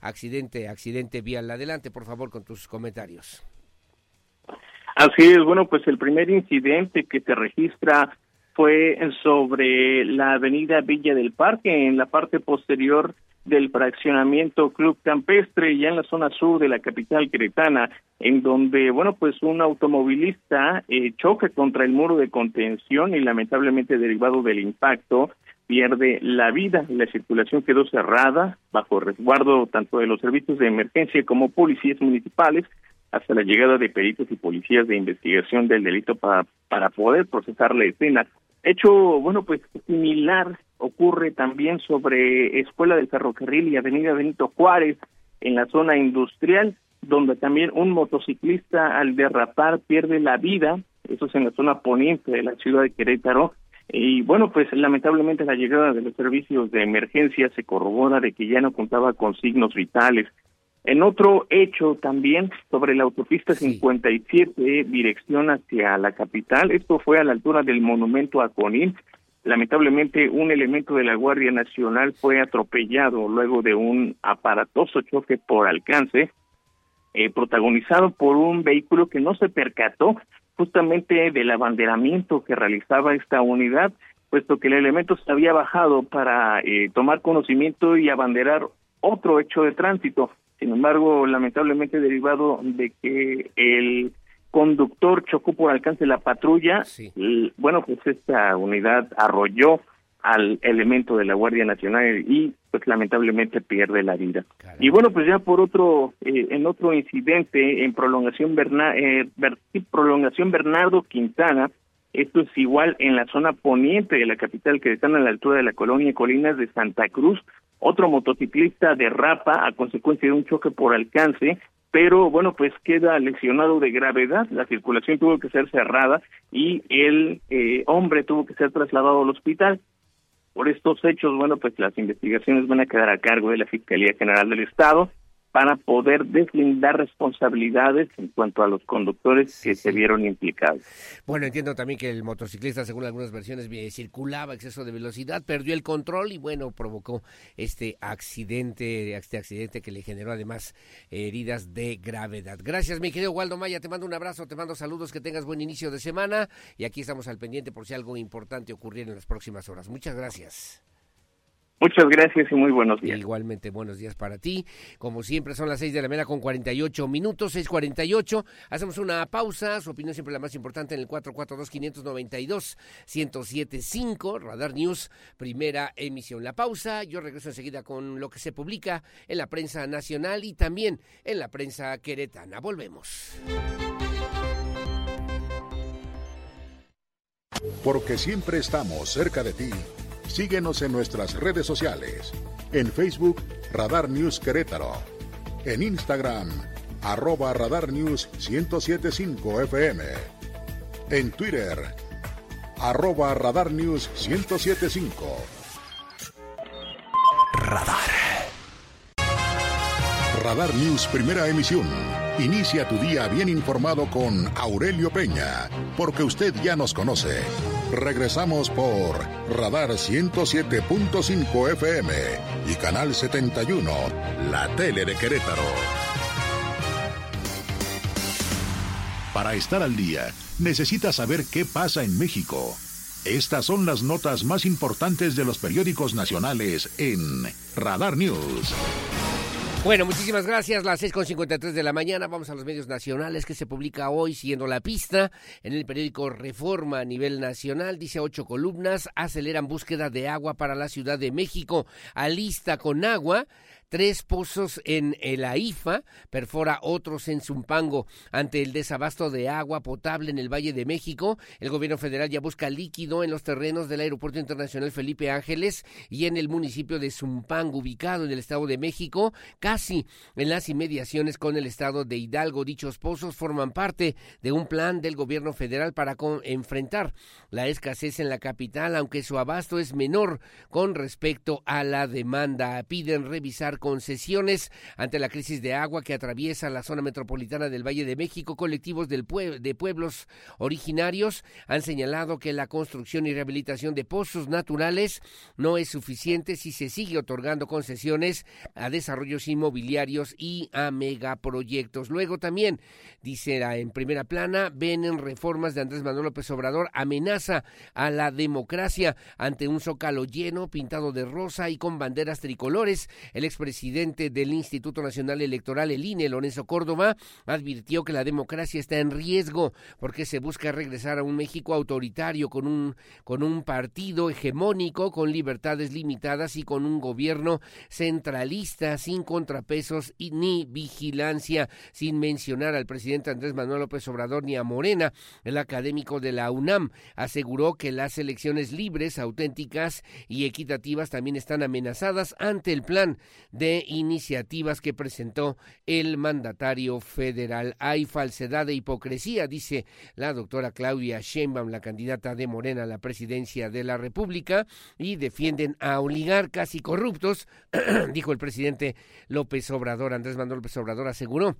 accidente, accidente vial. Adelante, por favor, con tus comentarios. Así es, bueno, pues el primer incidente que se registra fue sobre la avenida Villa del Parque, en la parte posterior del fraccionamiento Club Campestre, ya en la zona sur de la capital queretana, en donde, bueno, pues un automovilista eh, choca contra el muro de contención y lamentablemente derivado del impacto pierde la vida. La circulación quedó cerrada bajo resguardo tanto de los servicios de emergencia como policías municipales hasta la llegada de peritos y policías de investigación del delito para, para poder procesar la escena. Hecho, bueno, pues similar ocurre también sobre Escuela del Ferrocarril y Avenida Benito Juárez en la zona industrial, donde también un motociclista al derrapar pierde la vida, eso es en la zona poniente de la ciudad de Querétaro, y bueno, pues lamentablemente la llegada de los servicios de emergencia se corrobora de que ya no contaba con signos vitales. En otro hecho también sobre la autopista 57 dirección hacia la capital, esto fue a la altura del monumento a Conin. Lamentablemente un elemento de la Guardia Nacional fue atropellado luego de un aparatoso choque por alcance eh, protagonizado por un vehículo que no se percató justamente del abanderamiento que realizaba esta unidad, puesto que el elemento se había bajado para eh, tomar conocimiento y abanderar otro hecho de tránsito. Sin embargo, lamentablemente derivado de que el conductor chocó por alcance de la patrulla, bueno, pues esta unidad arrolló al elemento de la Guardia Nacional y pues lamentablemente pierde la vida. Y bueno, pues ya por otro, eh, en otro incidente en prolongación, eh, prolongación Bernardo Quintana, esto es igual en la zona poniente de la capital que están a la altura de la colonia Colinas de Santa Cruz, otro motociclista derrapa a consecuencia de un choque por alcance, pero bueno, pues queda lesionado de gravedad, la circulación tuvo que ser cerrada y el eh, hombre tuvo que ser trasladado al hospital. Por estos hechos, bueno, pues las investigaciones van a quedar a cargo de la Fiscalía General del Estado para poder deslindar responsabilidades en cuanto a los conductores que se vieron implicados. Bueno, entiendo también que el motociclista, según algunas versiones, circulaba exceso de velocidad, perdió el control y bueno, provocó este accidente, este accidente que le generó además heridas de gravedad. Gracias, mi querido Waldo Maya, te mando un abrazo, te mando saludos, que tengas buen inicio de semana y aquí estamos al pendiente por si algo importante ocurriera en las próximas horas. Muchas gracias. Muchas gracias y muy buenos días. Igualmente, buenos días para ti. Como siempre, son las 6 de la mañana con 48 minutos, 6.48. Hacemos una pausa. Su opinión siempre la más importante en el 442-592-1075. Radar News, primera emisión. La pausa. Yo regreso enseguida con lo que se publica en la prensa nacional y también en la prensa queretana. Volvemos. Porque siempre estamos cerca de ti. Síguenos en nuestras redes sociales. En Facebook, Radar News Querétaro. En Instagram, arroba Radar News 1075 FM. En Twitter, arroba Radar News 1075. Radar. Radar News Primera Emisión. Inicia tu día bien informado con Aurelio Peña, porque usted ya nos conoce. Regresamos por Radar 107.5 FM y Canal 71, la tele de Querétaro. Para estar al día, necesita saber qué pasa en México. Estas son las notas más importantes de los periódicos nacionales en Radar News. Bueno, muchísimas gracias. Las 6.53 de la mañana. Vamos a los medios nacionales que se publica hoy siguiendo la pista en el periódico Reforma a nivel nacional. Dice ocho columnas. Aceleran búsqueda de agua para la Ciudad de México. Alista con agua tres pozos en la IFA, perfora otros en Zumpango. Ante el desabasto de agua potable en el Valle de México, el gobierno federal ya busca líquido en los terrenos del Aeropuerto Internacional Felipe Ángeles y en el municipio de Zumpango, ubicado en el Estado de México, casi en las inmediaciones con el Estado de Hidalgo. Dichos pozos forman parte de un plan del gobierno federal para enfrentar la escasez en la capital, aunque su abasto es menor con respecto a la demanda. Piden revisar concesiones ante la crisis de agua que atraviesa la zona metropolitana del Valle de México. Colectivos de pueblos originarios han señalado que la construcción y rehabilitación de pozos naturales no es suficiente si se sigue otorgando concesiones a desarrollos inmobiliarios y a megaproyectos. Luego también, dice en primera plana, ven en reformas de Andrés Manuel López Obrador amenaza a la democracia ante un zócalo lleno, pintado de rosa y con banderas tricolores. El expresidente presidente del Instituto Nacional Electoral, el INE, Lorenzo Córdoba, advirtió que la democracia está en riesgo porque se busca regresar a un México autoritario con un, con un partido hegemónico, con libertades limitadas y con un gobierno centralista sin contrapesos y ni vigilancia, sin mencionar al presidente Andrés Manuel López Obrador ni a Morena. El académico de la UNAM aseguró que las elecciones libres, auténticas y equitativas también están amenazadas ante el plan de iniciativas que presentó el mandatario federal. Hay falsedad e hipocresía, dice la doctora Claudia Sheinbaum, la candidata de Morena a la presidencia de la República, y defienden a oligarcas y corruptos, <clears throat> dijo el presidente López Obrador. Andrés Manuel López Obrador aseguró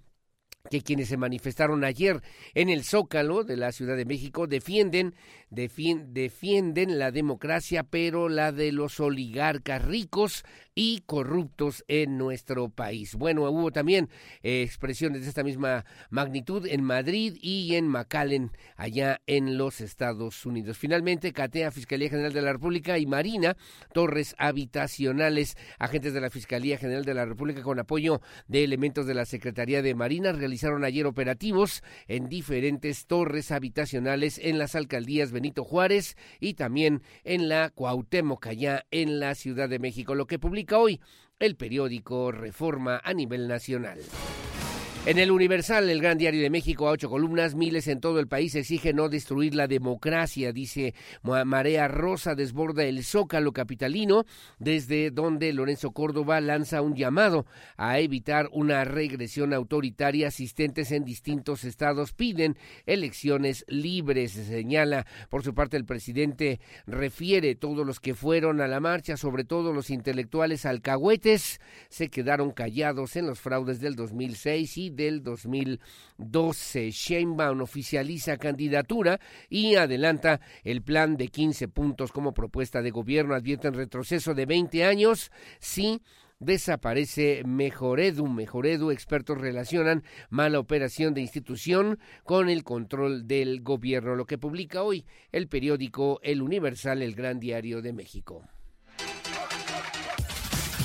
que quienes se manifestaron ayer en el Zócalo de la Ciudad de México defienden, defienden la democracia, pero la de los oligarcas ricos y corruptos en nuestro país. Bueno, hubo también eh, expresiones de esta misma magnitud en Madrid y en McAllen, allá en los Estados Unidos. Finalmente, CATEA, Fiscalía General de la República y Marina, torres habitacionales, agentes de la Fiscalía General de la República con apoyo de elementos de la Secretaría de Marina realizaron ayer operativos en diferentes torres habitacionales en las alcaldías Benito Juárez y también en la Cuauhtémoc, allá en la Ciudad de México, lo que publica hoy el periódico Reforma a nivel nacional. En el Universal, el gran diario de México, a ocho columnas, miles en todo el país exigen no destruir la democracia, dice Marea Rosa, desborda el zócalo capitalino, desde donde Lorenzo Córdoba lanza un llamado a evitar una regresión autoritaria. Asistentes en distintos estados piden elecciones libres, se señala. Por su parte, el presidente refiere todos los que fueron a la marcha, sobre todo los intelectuales alcahuetes, se quedaron callados en los fraudes del 2006 y del 2012. Sheinbaum oficializa candidatura y adelanta el plan de 15 puntos como propuesta de gobierno. Advierten retroceso de 20 años si desaparece Mejoredu. Mejoredu, expertos relacionan mala operación de institución con el control del gobierno, lo que publica hoy el periódico El Universal, el Gran Diario de México.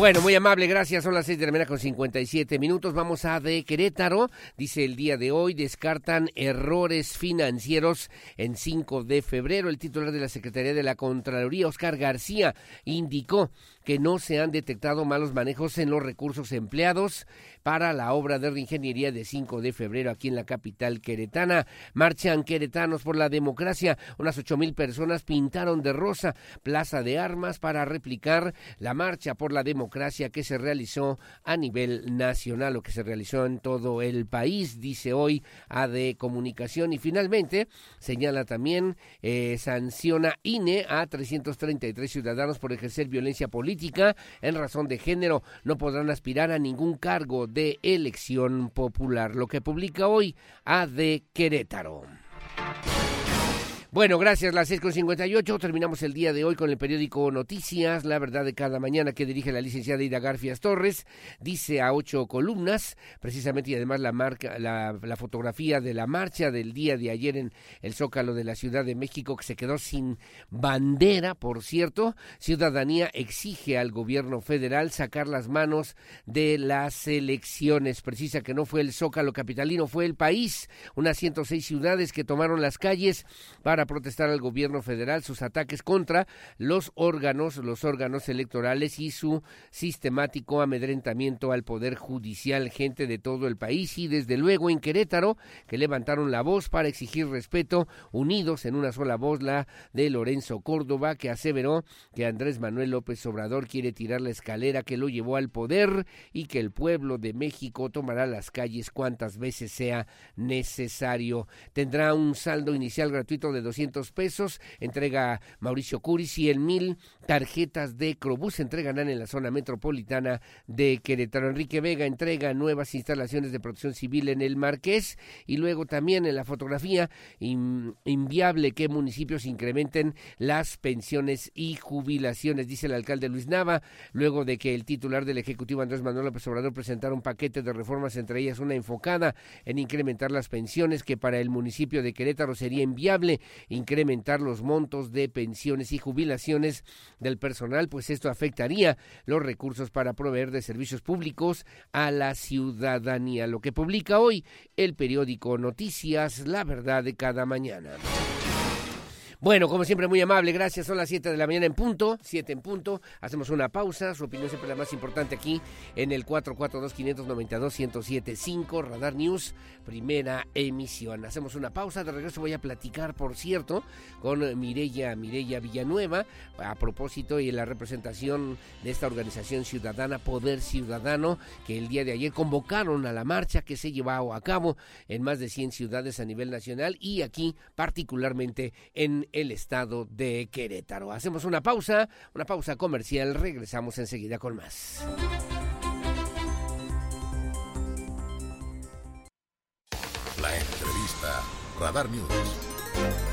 Bueno, muy amable, gracias. Son las seis de la mañana con 57 minutos. Vamos a de Querétaro. Dice el día de hoy, descartan errores financieros en 5 de febrero. El titular de la Secretaría de la Contraloría, Oscar García, indicó que no se han detectado malos manejos en los recursos empleados para la obra de reingeniería de 5 de febrero aquí en la capital queretana. Marchan queretanos por la democracia. Unas ocho mil personas pintaron de rosa Plaza de Armas para replicar la marcha por la democracia que se realizó a nivel nacional o que se realizó en todo el país, dice hoy AD Comunicación. Y finalmente señala también, eh, sanciona INE a 333 ciudadanos por ejercer violencia política en razón de género. No podrán aspirar a ningún cargo de elección popular, lo que publica hoy AD Querétaro. Bueno, gracias. Las 6.58. Terminamos el día de hoy con el periódico Noticias, la verdad de cada mañana que dirige la licenciada Ida Garfias Torres. Dice a ocho columnas, precisamente, y además la, marca, la, la fotografía de la marcha del día de ayer en el Zócalo de la Ciudad de México, que se quedó sin bandera, por cierto. Ciudadanía exige al gobierno federal sacar las manos de las elecciones. Precisa que no fue el Zócalo capitalino, fue el país. Unas 106 ciudades que tomaron las calles para protestar al gobierno federal sus ataques contra los órganos, los órganos electorales y su sistemático amedrentamiento al poder judicial, gente de todo el país y desde luego en Querétaro que levantaron la voz para exigir respeto, unidos en una sola voz la de Lorenzo Córdoba que aseveró que Andrés Manuel López Obrador quiere tirar la escalera que lo llevó al poder y que el pueblo de México tomará las calles cuantas veces sea necesario. Tendrá un saldo inicial gratuito de 200 pesos, entrega Mauricio Curis y en mil tarjetas de Crobús se entregarán en la zona metropolitana de Querétaro. Enrique Vega entrega nuevas instalaciones de protección civil en el Marqués y luego también en la fotografía inviable que municipios incrementen las pensiones y jubilaciones, dice el alcalde Luis Nava, luego de que el titular del Ejecutivo Andrés Manuel López Obrador presentara un paquete de reformas, entre ellas una enfocada en incrementar las pensiones que para el municipio de Querétaro sería inviable incrementar los montos de pensiones y jubilaciones del personal, pues esto afectaría los recursos para proveer de servicios públicos a la ciudadanía. Lo que publica hoy el periódico Noticias, la verdad de cada mañana. Bueno, como siempre, muy amable, gracias. Son las 7 de la mañana en punto, 7 en punto. Hacemos una pausa. Su opinión siempre la más importante aquí en el 442-592-1075, Radar News, primera emisión. Hacemos una pausa. De regreso voy a platicar, por cierto, con Mireya, Mireya Villanueva, a propósito y en la representación de esta organización ciudadana, Poder Ciudadano, que el día de ayer convocaron a la marcha que se llevó a cabo en más de 100 ciudades a nivel nacional y aquí, particularmente en el estado de Querétaro. Hacemos una pausa, una pausa comercial, regresamos enseguida con más. La entrevista Radar News.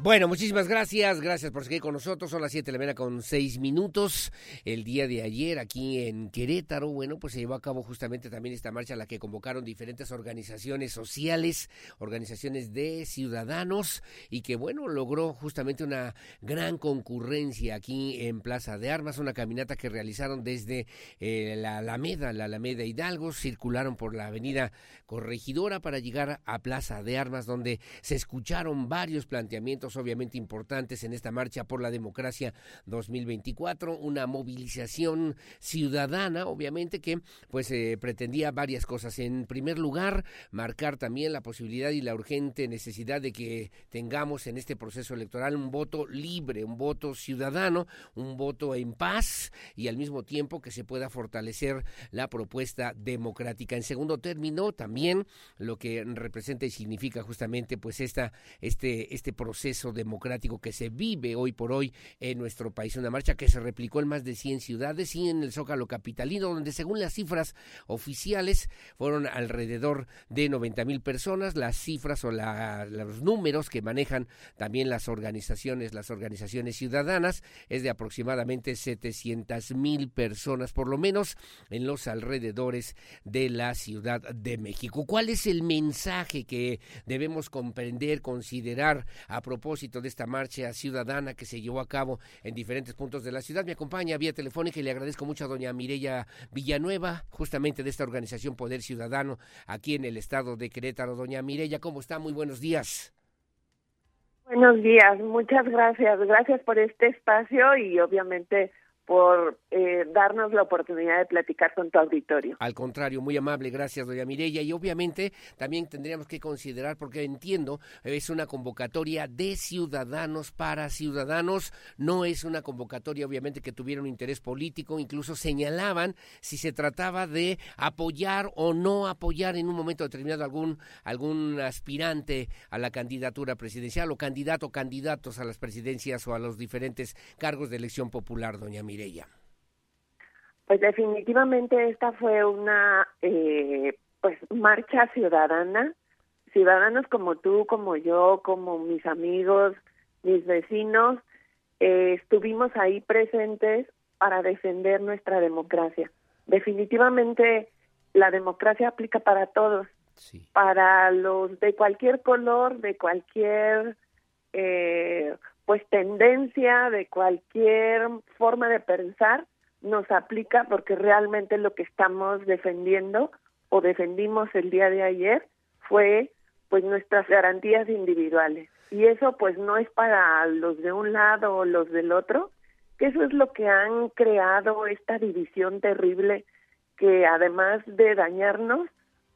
Bueno, muchísimas gracias, gracias por seguir con nosotros. Son las 7 de la mañana con 6 minutos. El día de ayer aquí en Querétaro, bueno, pues se llevó a cabo justamente también esta marcha a la que convocaron diferentes organizaciones sociales, organizaciones de ciudadanos y que, bueno, logró justamente una gran concurrencia aquí en Plaza de Armas, una caminata que realizaron desde eh, la Alameda, la Alameda Hidalgo, circularon por la avenida Corregidora para llegar a Plaza de Armas, donde se escucharon varios planteamientos obviamente importantes en esta marcha por la democracia 2024, una movilización ciudadana, obviamente que pues eh, pretendía varias cosas. En primer lugar, marcar también la posibilidad y la urgente necesidad de que tengamos en este proceso electoral un voto libre, un voto ciudadano, un voto en paz y al mismo tiempo que se pueda fortalecer la propuesta democrática. En segundo término, también lo que representa y significa justamente pues esta este este proceso democrático que se vive hoy por hoy en nuestro país. Una marcha que se replicó en más de 100 ciudades y en el Zócalo Capitalino, donde según las cifras oficiales fueron alrededor de 90 mil personas. Las cifras o los números que manejan también las organizaciones, las organizaciones ciudadanas, es de aproximadamente 700 mil personas, por lo menos en los alrededores de la Ciudad de México. ¿Cuál es el mensaje que debemos comprender, considerar a propósito de esta marcha ciudadana que se llevó a cabo en diferentes puntos de la ciudad. Me acompaña vía telefónica y le agradezco mucho a doña Mireya Villanueva, justamente de esta organización Poder Ciudadano aquí en el estado de Querétaro. Doña Mireya, ¿cómo está? Muy buenos días. Buenos días, muchas gracias. Gracias por este espacio y obviamente por eh, darnos la oportunidad de platicar con tu auditorio. Al contrario, muy amable, gracias, doña Mireya. Y obviamente también tendríamos que considerar, porque entiendo, es una convocatoria de ciudadanos para ciudadanos, no es una convocatoria obviamente que tuviera un interés político, incluso señalaban si se trataba de apoyar o no apoyar en un momento determinado algún, algún aspirante a la candidatura presidencial o candidato candidatos a las presidencias o a los diferentes cargos de elección popular, doña Mireya. Pues definitivamente esta fue una eh, pues marcha ciudadana. ciudadanos como tú, como yo, como mis amigos, mis vecinos, eh, estuvimos ahí presentes para defender nuestra democracia. Definitivamente la democracia aplica para todos, para los de cualquier color, de cualquier eh, pues tendencia, de cualquier forma de pensar, nos aplica porque realmente lo que estamos defendiendo o defendimos el día de ayer fue pues nuestras garantías individuales. Y eso pues no es para los de un lado o los del otro que eso es lo que han creado esta división terrible que además de dañarnos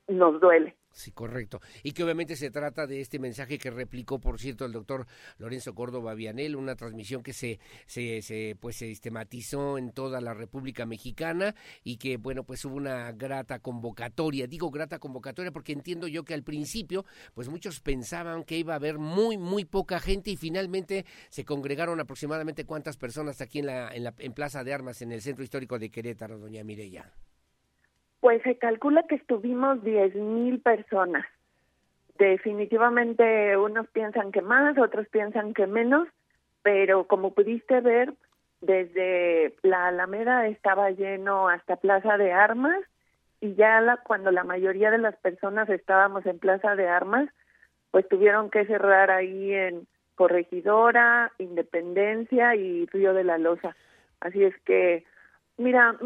nos duele Sí, correcto. Y que obviamente se trata de este mensaje que replicó, por cierto, el doctor Lorenzo Córdoba Vianel, una transmisión que se, se, se, pues, se sistematizó en toda la República Mexicana y que, bueno, pues hubo una grata convocatoria. Digo grata convocatoria porque entiendo yo que al principio, pues muchos pensaban que iba a haber muy, muy poca gente y finalmente se congregaron aproximadamente cuántas personas aquí en la, en la en Plaza de Armas, en el Centro Histórico de Querétaro, doña Mireya. Pues se calcula que estuvimos diez mil personas. Definitivamente unos piensan que más, otros piensan que menos, pero como pudiste ver, desde la Alameda estaba lleno hasta Plaza de Armas y ya la, cuando la mayoría de las personas estábamos en Plaza de Armas, pues tuvieron que cerrar ahí en Corregidora, Independencia y Río de la Loza. Así es que, mira,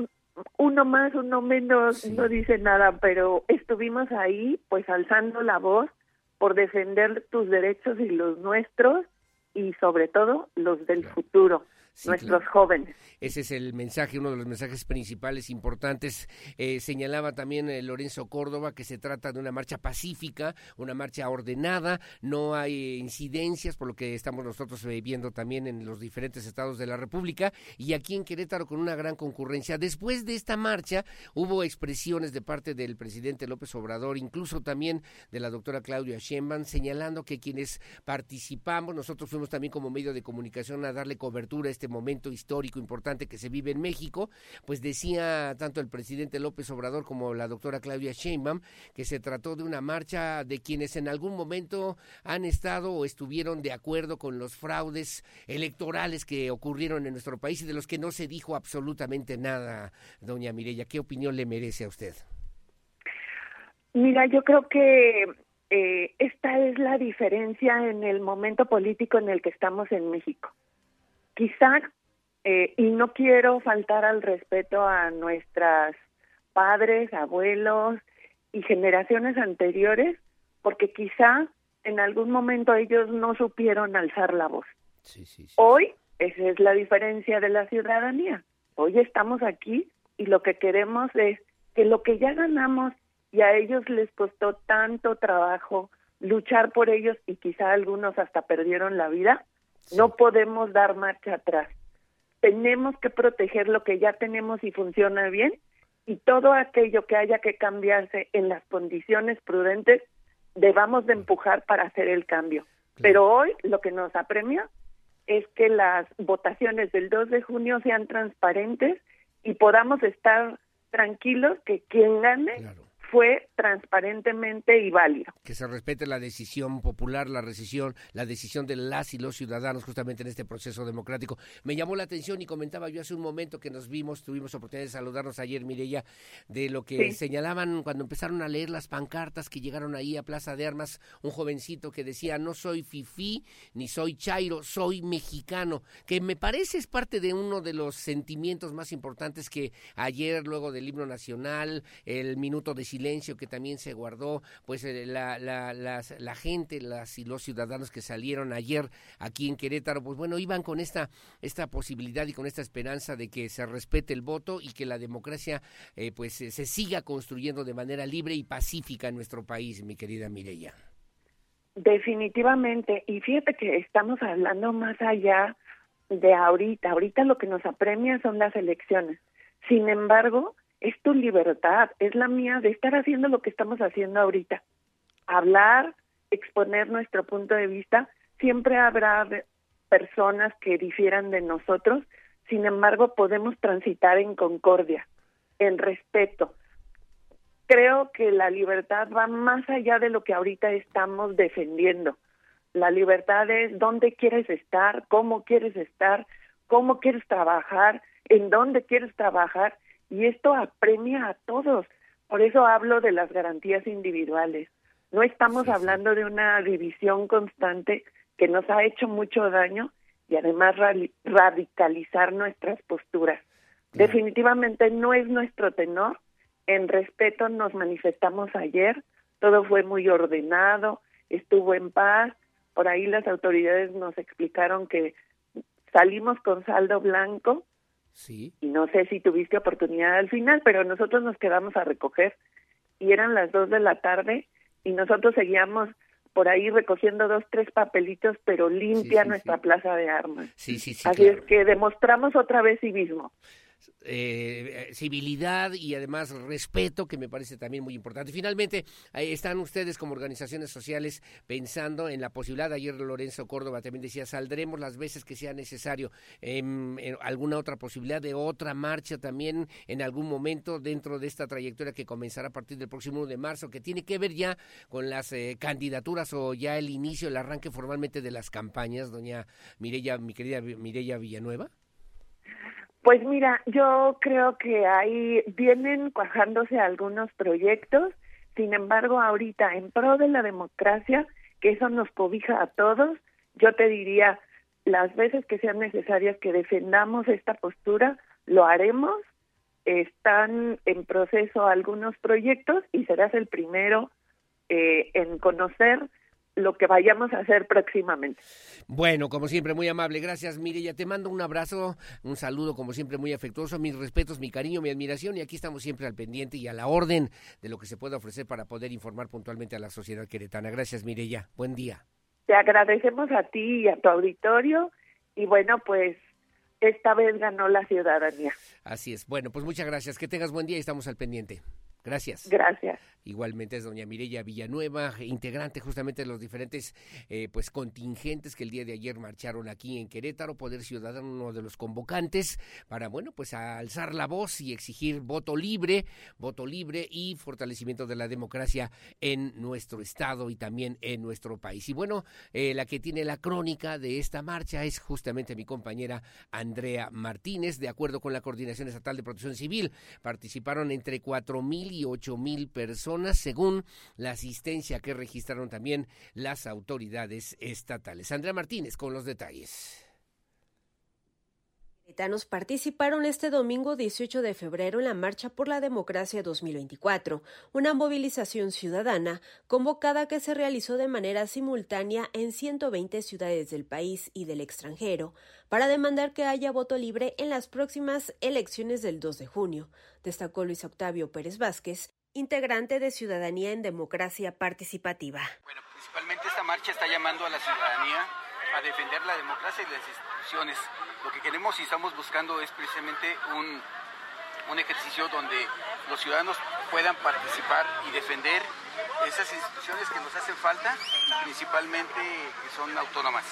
uno más, uno menos, no dice nada, pero estuvimos ahí pues alzando la voz por defender tus derechos y los nuestros y sobre todo los del futuro nuestros jóvenes. Ese es el mensaje, uno de los mensajes principales importantes. Eh, señalaba también eh, Lorenzo Córdoba que se trata de una marcha pacífica, una marcha ordenada, no hay incidencias, por lo que estamos nosotros eh, viendo también en los diferentes estados de la República y aquí en Querétaro con una gran concurrencia. Después de esta marcha hubo expresiones de parte del presidente López Obrador, incluso también de la doctora Claudia Sheinbaum, señalando que quienes participamos, nosotros fuimos también como medio de comunicación a darle cobertura a este momento histórico importante que se vive en México, pues decía tanto el presidente López Obrador como la doctora Claudia Sheinbaum que se trató de una marcha de quienes en algún momento han estado o estuvieron de acuerdo con los fraudes electorales que ocurrieron en nuestro país y de los que no se dijo absolutamente nada, doña Mireya. ¿Qué opinión le merece a usted? Mira, yo creo que eh, esta es la diferencia en el momento político en el que estamos en México quizá, eh, y no quiero faltar al respeto a nuestras padres, abuelos y generaciones anteriores, porque quizá en algún momento ellos no supieron alzar la voz. Hoy esa es la diferencia de la ciudadanía. Hoy estamos aquí y lo que queremos es que lo que ya ganamos y a ellos les costó tanto trabajo luchar por ellos y quizá algunos hasta perdieron la vida, no podemos dar marcha atrás. Tenemos que proteger lo que ya tenemos y funciona bien y todo aquello que haya que cambiarse en las condiciones prudentes debamos de empujar para hacer el cambio. Pero hoy lo que nos apremia es que las votaciones del 2 de junio sean transparentes y podamos estar tranquilos que quien gane fue transparentemente y válido. Que se respete la decisión popular, la decisión, la decisión de las y los ciudadanos justamente en este proceso democrático. Me llamó la atención y comentaba yo hace un momento que nos vimos, tuvimos oportunidad de saludarnos ayer, Mireya, de lo que señalaban cuando empezaron a leer las pancartas que llegaron ahí a Plaza de Armas, un jovencito que decía, no soy fifí, ni soy chairo, soy mexicano, que me parece es parte de uno de los sentimientos más importantes que ayer, luego del himno nacional, el minuto de silencio que también se guardó, pues eh, la, la, la gente, las y los ciudadanos que salieron ayer aquí en Querétaro, pues bueno, iban con esta, esta posibilidad y con esta esperanza de que se respete el voto y que la democracia eh, pues se siga construyendo de manera libre y pacífica en nuestro país, mi querida Mireya. Definitivamente, y fíjate que estamos hablando más allá de ahorita, ahorita lo que nos apremia son las elecciones. Sin embargo, es tu libertad, es la mía de estar haciendo lo que estamos haciendo ahorita. Hablar, exponer nuestro punto de vista, siempre habrá personas que difieran de nosotros, sin embargo podemos transitar en concordia, en respeto. creo que la libertad va más allá de lo que ahorita estamos defendiendo. La libertad es dónde quieres estar, cómo quieres estar, cómo quieres trabajar, en dónde quieres trabajar, y esto apremia a todos. Por eso hablo de las garantías individuales. No estamos hablando de una división constante que nos ha hecho mucho daño y además radicalizar nuestras posturas. Definitivamente no es nuestro tenor. En respeto nos manifestamos ayer, todo fue muy ordenado, estuvo en paz. Por ahí las autoridades nos explicaron que salimos con saldo blanco. Sí. Y no sé si tuviste oportunidad al final, pero nosotros nos quedamos a recoger y eran las dos de la tarde y nosotros seguíamos por ahí recogiendo dos, tres papelitos, pero limpia nuestra plaza de armas. Sí, sí, sí. Así es que demostramos otra vez civismo. Eh, civilidad y además respeto, que me parece también muy importante. Finalmente, están ustedes como organizaciones sociales pensando en la posibilidad, ayer Lorenzo Córdoba también decía, saldremos las veces que sea necesario, en, alguna otra posibilidad de otra marcha también en algún momento dentro de esta trayectoria que comenzará a partir del próximo 1 de marzo, que tiene que ver ya con las eh, candidaturas o ya el inicio, el arranque formalmente de las campañas, doña Mireya, mi querida Mireya Villanueva. Pues mira, yo creo que ahí vienen cuajándose algunos proyectos, sin embargo, ahorita en pro de la democracia, que eso nos cobija a todos, yo te diría, las veces que sean necesarias que defendamos esta postura, lo haremos. Están en proceso algunos proyectos y serás el primero eh, en conocer lo que vayamos a hacer próximamente. Bueno, como siempre, muy amable. Gracias, Mireya. Te mando un abrazo, un saludo, como siempre, muy afectuoso. Mis respetos, mi cariño, mi admiración. Y aquí estamos siempre al pendiente y a la orden de lo que se pueda ofrecer para poder informar puntualmente a la sociedad queretana. Gracias, Mireya. Buen día. Te agradecemos a ti y a tu auditorio. Y bueno, pues esta vez ganó la ciudadanía. Así es. Bueno, pues muchas gracias. Que tengas buen día y estamos al pendiente. Gracias. Gracias. Igualmente es doña Mireya Villanueva, integrante justamente de los diferentes eh, pues contingentes que el día de ayer marcharon aquí en Querétaro, Poder Ciudadano, uno de los convocantes, para bueno, pues alzar la voz y exigir voto libre, voto libre y fortalecimiento de la democracia en nuestro estado y también en nuestro país. Y bueno, eh, la que tiene la crónica de esta marcha es justamente mi compañera Andrea Martínez, de acuerdo con la Coordinación Estatal de Protección Civil, participaron entre cuatro mil y ocho mil personas según la asistencia que registraron también las autoridades estatales. Andrea Martínez con los detalles. Participaron este domingo 18 de febrero en la Marcha por la Democracia 2024, una movilización ciudadana convocada que se realizó de manera simultánea en 120 ciudades del país y del extranjero para demandar que haya voto libre en las próximas elecciones del 2 de junio, destacó Luis Octavio Pérez Vázquez, integrante de Ciudadanía en Democracia Participativa. Bueno, principalmente esta marcha está llamando a la ciudadanía a defender la democracia y instituciones. Lo que queremos y estamos buscando es precisamente un, un ejercicio donde los ciudadanos puedan participar y defender esas instituciones que nos hacen falta principalmente que son autónomas.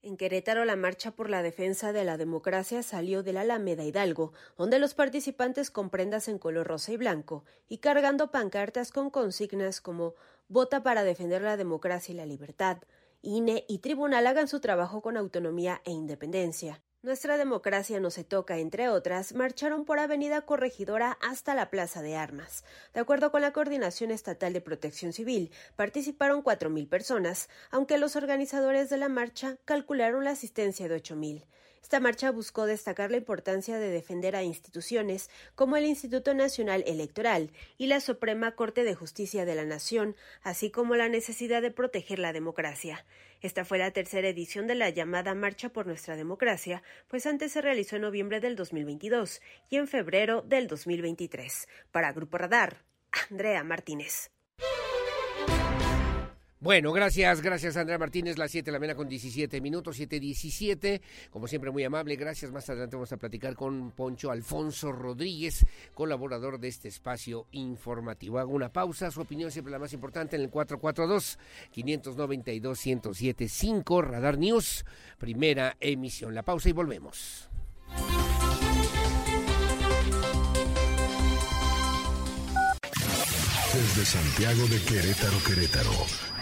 En Querétaro, la marcha por la defensa de la democracia salió de la Alameda Hidalgo, donde los participantes con prendas en color rosa y blanco y cargando pancartas con consignas como Vota para defender la democracia y la libertad, INE y Tribunal hagan su trabajo con autonomía e independencia. Nuestra democracia no se toca, entre otras, marcharon por Avenida Corregidora hasta la Plaza de Armas. De acuerdo con la Coordinación Estatal de Protección Civil, participaron 4.000 personas, aunque los organizadores de la marcha calcularon la asistencia de 8.000. Esta marcha buscó destacar la importancia de defender a instituciones como el Instituto Nacional Electoral y la Suprema Corte de Justicia de la Nación, así como la necesidad de proteger la democracia. Esta fue la tercera edición de la llamada Marcha por Nuestra Democracia, pues antes se realizó en noviembre del 2022 y en febrero del 2023. Para Grupo Radar, Andrea Martínez. Bueno, gracias, gracias Andrea Martínez, las 7 de la mañana con 17 minutos, 7.17, como siempre muy amable, gracias. Más adelante vamos a platicar con Poncho Alfonso Rodríguez, colaborador de este espacio informativo. Hago una pausa, su opinión siempre la más importante en el 442-592-1075, Radar News, primera emisión. La pausa y volvemos. Desde Santiago de Querétaro, Querétaro,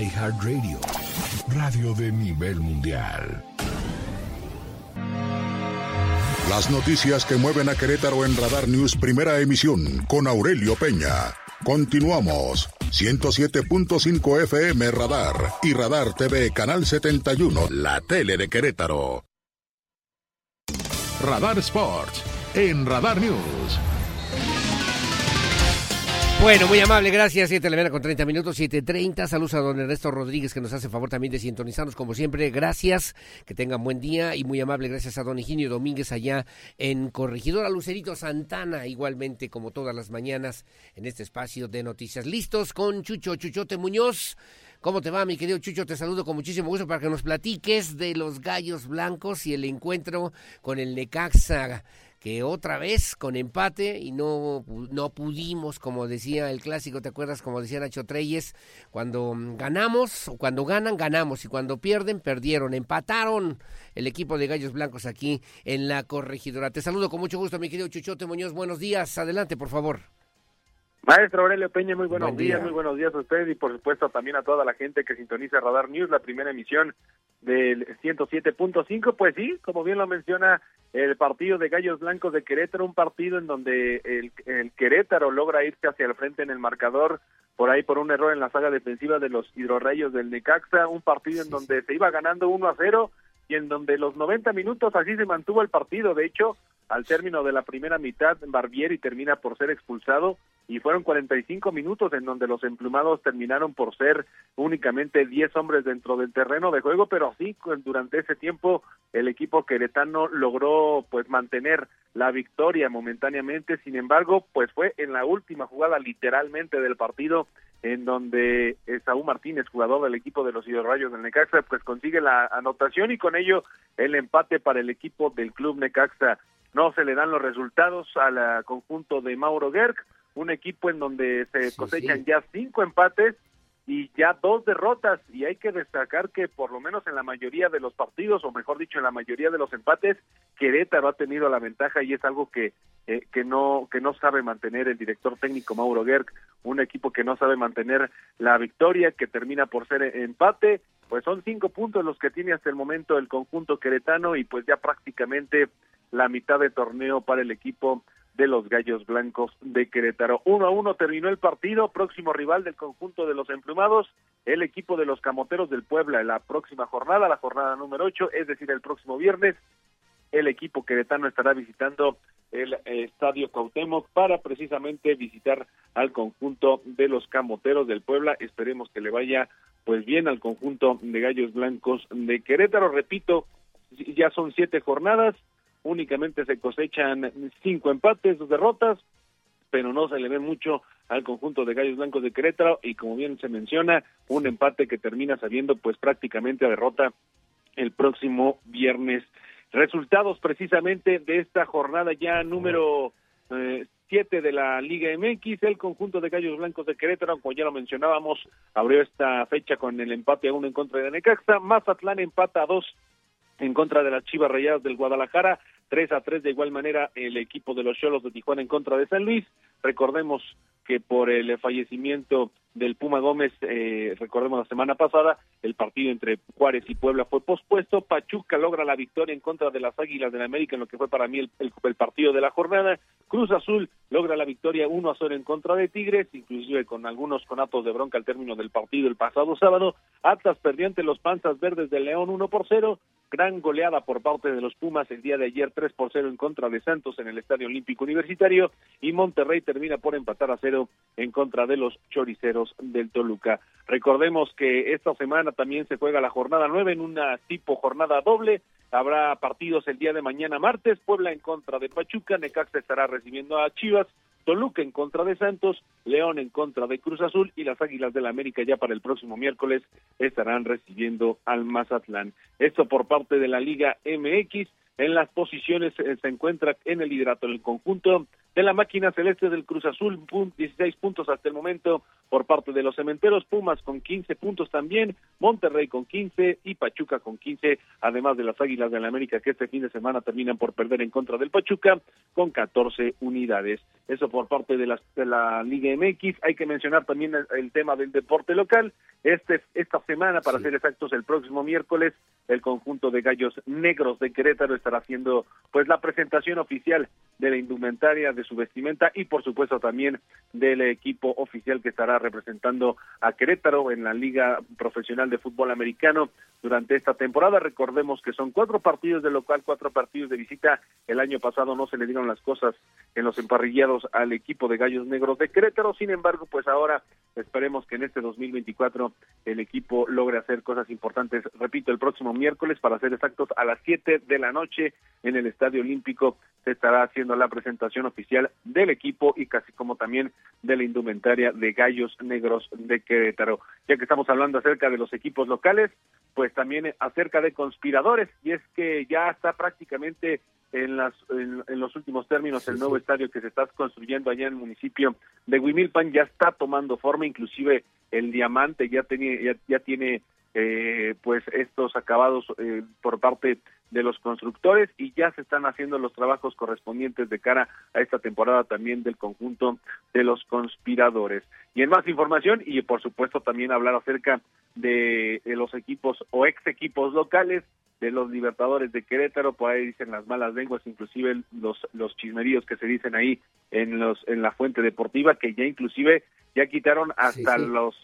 iHeartRadio, radio de nivel mundial. Las noticias que mueven a Querétaro en Radar News Primera Emisión con Aurelio Peña. Continuamos. 107.5 FM Radar y Radar TV Canal 71, la tele de Querétaro. Radar Sports en Radar News. Bueno, muy amable, gracias. 7 de la mañana con 30 minutos, 7.30. Saludos a don Ernesto Rodríguez que nos hace favor también de sintonizarnos como siempre. Gracias, que tengan buen día y muy amable. Gracias a don Higinio Domínguez allá en Corregidora Lucerito Santana, igualmente como todas las mañanas en este espacio de noticias. Listos con Chucho Chuchote Muñoz. ¿Cómo te va, mi querido Chucho? Te saludo con muchísimo gusto para que nos platiques de los gallos blancos y el encuentro con el Necaxa que otra vez con empate y no, no pudimos, como decía el clásico, ¿te acuerdas? Como decía Nacho Treyes, cuando ganamos, cuando ganan, ganamos y cuando pierden, perdieron, empataron el equipo de Gallos Blancos aquí en la corregidora. Te saludo con mucho gusto, mi querido Chuchote Muñoz, buenos días, adelante, por favor. Maestro Aurelio Peña, muy buenos días, muy buenos días a usted y por supuesto también a toda la gente que sintoniza Radar News, la primera emisión del 107.5. Pues sí, como bien lo menciona el partido de Gallos Blancos de Querétaro, un partido en donde el, el Querétaro logra irse hacia el frente en el marcador, por ahí por un error en la saga defensiva de los hidrorrayos del Necaxa, un partido en donde se iba ganando 1 a 0 y en donde los 90 minutos así se mantuvo el partido. De hecho, al término de la primera mitad, Barbieri termina por ser expulsado y fueron 45 minutos en donde los emplumados terminaron por ser únicamente 10 hombres dentro del terreno de juego, pero así durante ese tiempo el equipo queretano logró pues mantener la victoria momentáneamente, sin embargo, pues fue en la última jugada literalmente del partido en donde Saúl Martínez, jugador del equipo de los Rayos del Necaxa, pues consigue la anotación y con ello el empate para el equipo del club Necaxa. No se le dan los resultados al conjunto de Mauro Gerg, un equipo en donde se cosechan ya cinco empates y ya dos derrotas. Y hay que destacar que por lo menos en la mayoría de los partidos o mejor dicho en la mayoría de los empates Querétaro ha tenido la ventaja y es algo que eh, que no que no sabe mantener el director técnico Mauro Gerg un equipo que no sabe mantener la victoria que termina por ser empate. Pues son cinco puntos los que tiene hasta el momento el conjunto queretano y pues ya prácticamente la mitad de torneo para el equipo de los Gallos Blancos de Querétaro. Uno a uno terminó el partido, próximo rival del conjunto de los emplumados, el equipo de los Camoteros del Puebla la próxima jornada, la jornada número ocho, es decir, el próximo viernes, el equipo queretano estará visitando el Estadio Cuauhtémoc para precisamente visitar al conjunto de los Camoteros del Puebla. Esperemos que le vaya pues bien al conjunto de Gallos Blancos de Querétaro. Repito, ya son siete jornadas, únicamente se cosechan cinco empates, dos derrotas, pero no se le ve mucho al conjunto de Gallos Blancos de Querétaro y como bien se menciona, un empate que termina saliendo pues prácticamente a derrota el próximo viernes. Resultados precisamente de esta jornada ya número eh, siete de la Liga MX, el conjunto de Gallos Blancos de Querétaro, como ya lo mencionábamos, abrió esta fecha con el empate a uno en contra de Necaxa, Mazatlán empata a dos en contra de las Chivas Rayadas del Guadalajara, 3 a 3 de igual manera el equipo de los Cholos de Tijuana en contra de San Luis. Recordemos que por el fallecimiento del Puma Gómez, eh, recordemos la semana pasada, el partido entre Juárez y Puebla fue pospuesto. Pachuca logra la victoria en contra de las Águilas del América en lo que fue para mí el, partido de la jornada. Cruz Azul logra la victoria 1 a 0 en contra de Tigres, inclusive con algunos conatos de bronca al término del partido el pasado sábado. Atlas perdió ante los Panzas Verdes de León 1 por 0. Gran goleada por parte de los Pumas el día de ayer 3 por 0 en contra de Santos en el Estadio Olímpico Universitario. Y Monterrey termina por empatar a 0 en contra de los Choriceros del Toluca. Recordemos que esta semana también se juega la jornada nueve en una tipo jornada doble. Habrá partidos el día de mañana martes, Puebla en contra de Pachuca, Necaxa estará recibiendo a Chivas Toluca en contra de Santos, León en contra de Cruz Azul y las Águilas del la América ya para el próximo miércoles estarán recibiendo al Mazatlán. Esto por parte de la Liga MX. En las posiciones eh, se encuentra en el liderato del conjunto de la máquina celeste del Cruz Azul, 16 puntos hasta el momento por parte de los cementeros, Pumas con 15 puntos también, Monterrey con 15 y Pachuca con 15, además de las Águilas de la América que este fin de semana terminan por perder en contra del Pachuca con 14 unidades. Eso por parte de la, de la Liga MX. Hay que mencionar también el, tema del deporte local. Este, esta semana, para ser exactos, el próximo miércoles, el conjunto de Gallos Negros de Querétaro estará haciendo pues la presentación oficial de la indumentaria de su vestimenta y por supuesto también del equipo oficial que estará representando a Querétaro en la Liga Profesional de Fútbol Americano durante esta temporada. Recordemos que son cuatro partidos de local, cuatro partidos de visita. El año pasado no se le dieron las cosas en los emparrillados al equipo de Gallos Negros de Querétaro. Sin embargo, pues ahora esperemos que en este 2024 el equipo logre hacer cosas importantes. Repito, el próximo miércoles, para ser exactos, a las 7 de la noche en el Estadio Olímpico se estará haciendo la presentación oficial del equipo y casi como también de la indumentaria de Gallos Negros de Querétaro. Ya que estamos hablando acerca de los equipos locales, pues también acerca de conspiradores. Y es que ya está prácticamente en, las, en, los últimos términos el nuevo estadio que se está construyendo allá en el municipio de Huimilpan. Ya está tomando forma, inclusive el diamante ya, tenía, ya, ya tiene eh, pues estos acabados eh, por parte de los constructores y ya se están haciendo los trabajos correspondientes de cara a esta temporada también del conjunto de los conspiradores. Y en más información y por supuesto también hablar acerca de, los equipos o ex equipos locales de los Libertadores de Querétaro, por ahí dicen las malas lenguas, inclusive los los chismeríos que se dicen ahí en los en la fuente deportiva que ya inclusive ya quitaron hasta los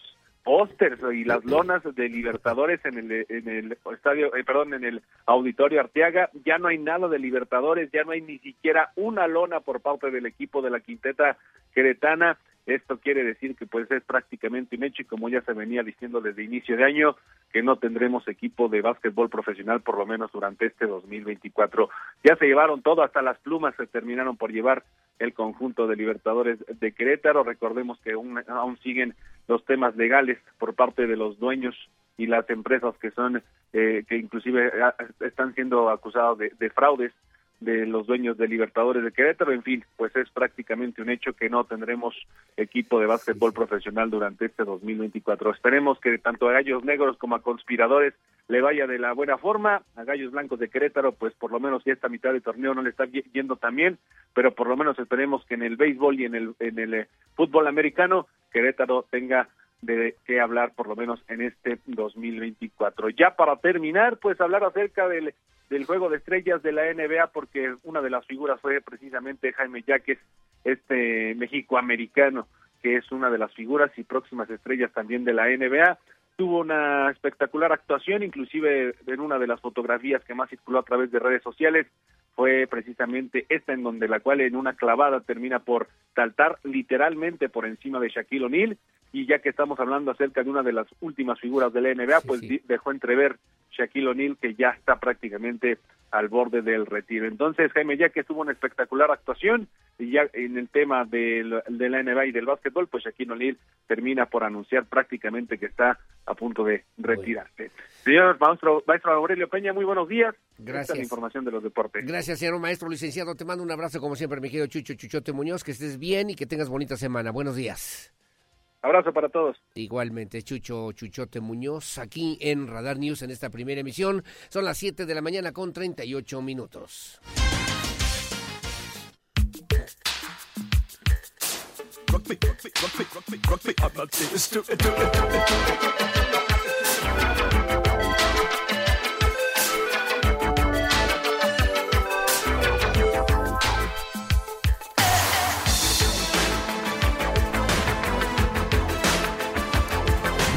pósters y las lonas de Libertadores en el, en el estadio, eh, perdón, en el auditorio Arteaga, ya no hay nada de Libertadores, ya no hay ni siquiera una lona por parte del equipo de la quinteta queretana. Esto quiere decir que pues es prácticamente un hecho y como ya se venía diciendo desde inicio de año, que no tendremos equipo de básquetbol profesional por lo menos durante este 2024. Ya se llevaron todo, hasta las plumas se terminaron por llevar el conjunto de Libertadores de Querétaro. Recordemos que aún, siguen los temas legales por parte de los dueños y las empresas que son eh, que inclusive ah, están siendo acusados de fraudes de los dueños de Libertadores de Querétaro. En fin, pues es prácticamente un hecho que no tendremos equipo de básquetbol profesional durante este 2024. Esperemos que tanto a Gallos Negros como a Conspiradores le vaya de la buena forma. A Gallos Blancos de Querétaro, pues por lo menos ya esta mitad de torneo no le está yendo tan bien, pero por lo menos esperemos que en el béisbol y en el, en el eh, fútbol americano Querétaro tenga de qué hablar por lo menos en este 2024. Ya para terminar, pues hablar acerca del del juego de estrellas de la NBA porque una de las figuras fue precisamente Jaime Yaques, este México-americano, que es una de las figuras y próximas estrellas también de la NBA. Tuvo una espectacular actuación, inclusive en una de las fotografías que más circuló a través de redes sociales, fue precisamente esta en donde la cual en una clavada termina por saltar literalmente por encima de Shaquille O'Neal. Y ya que estamos hablando acerca de una de las últimas figuras de la NBA, pues dejó entrever Shaquille O'Neal que ya está prácticamente al borde del retiro. Entonces, Jaime, ya que tuvo una espectacular actuación y ya en el tema de la NBA y del básquetbol, pues Shaquille O'Neal termina por anunciar prácticamente que está a punto de retirarse. Señor maestro, maestro Aurelio Peña, muy buenos días. Gracias. la información de los deportes. Gracias, señor maestro licenciado. Te mando un abrazo como siempre, mi querido Chucho Chuchote Muñoz, que estés bien y que tengas bonita semana. Buenos días. Abrazo para todos. Igualmente, Chucho Chuchote Muñoz, aquí en Radar News en esta primera emisión. Son las 7 de la mañana con 38 minutos.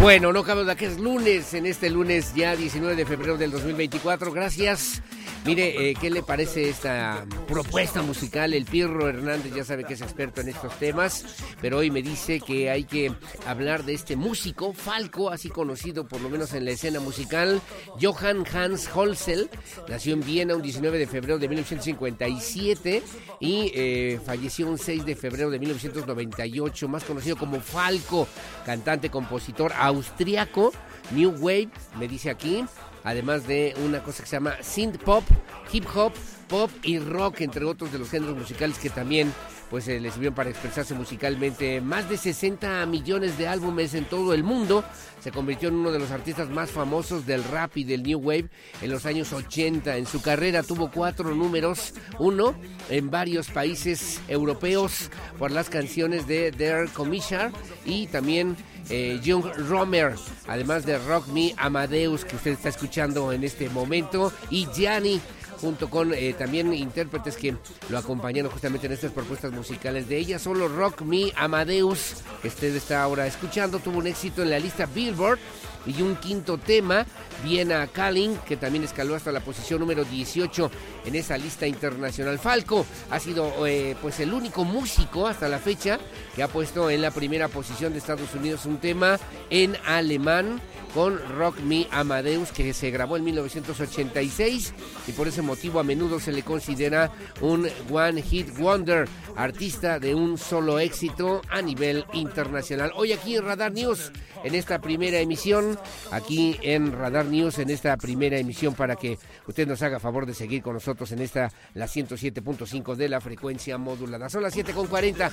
Bueno, no cabe duda que es lunes, en este lunes ya 19 de febrero del 2024. Gracias Mire, eh, ¿qué le parece esta propuesta musical? El Pirro Hernández ya sabe que es experto en estos temas, pero hoy me dice que hay que hablar de este músico, Falco, así conocido por lo menos en la escena musical, Johann Hans Holzel, nació en Viena un 19 de febrero de 1957 y eh, falleció un 6 de febrero de 1998, más conocido como Falco, cantante, compositor austriaco, New Wave, me dice aquí, además de una cosa que se llama synth pop, hip hop, pop y rock, entre otros de los géneros musicales que también pues eh, le sirvieron para expresarse musicalmente. Más de 60 millones de álbumes en todo el mundo. Se convirtió en uno de los artistas más famosos del rap y del new wave en los años 80. En su carrera tuvo cuatro números, uno en varios países europeos por las canciones de Der Commissioner y también eh, Young Romer, además de Rock Me Amadeus que usted está escuchando en este momento y Gianni junto con eh, también intérpretes que lo acompañaron justamente en estas propuestas musicales de ella. Solo Rock Me Amadeus, que usted está ahora escuchando, tuvo un éxito en la lista Billboard y un quinto tema, Viena Calling, que también escaló hasta la posición número 18 en esa lista internacional. Falco ha sido eh, pues el único músico hasta la fecha que ha puesto en la primera posición de Estados Unidos un tema en alemán con Rock Me Amadeus que se grabó en 1986 y por ese motivo a menudo se le considera un One Hit Wonder, artista de un solo éxito a nivel internacional. Hoy aquí en Radar News, en esta primera emisión, aquí en Radar News, en esta primera emisión para que usted nos haga favor de seguir con nosotros en esta, la 107.5 de la frecuencia modulada. Son las 7.40.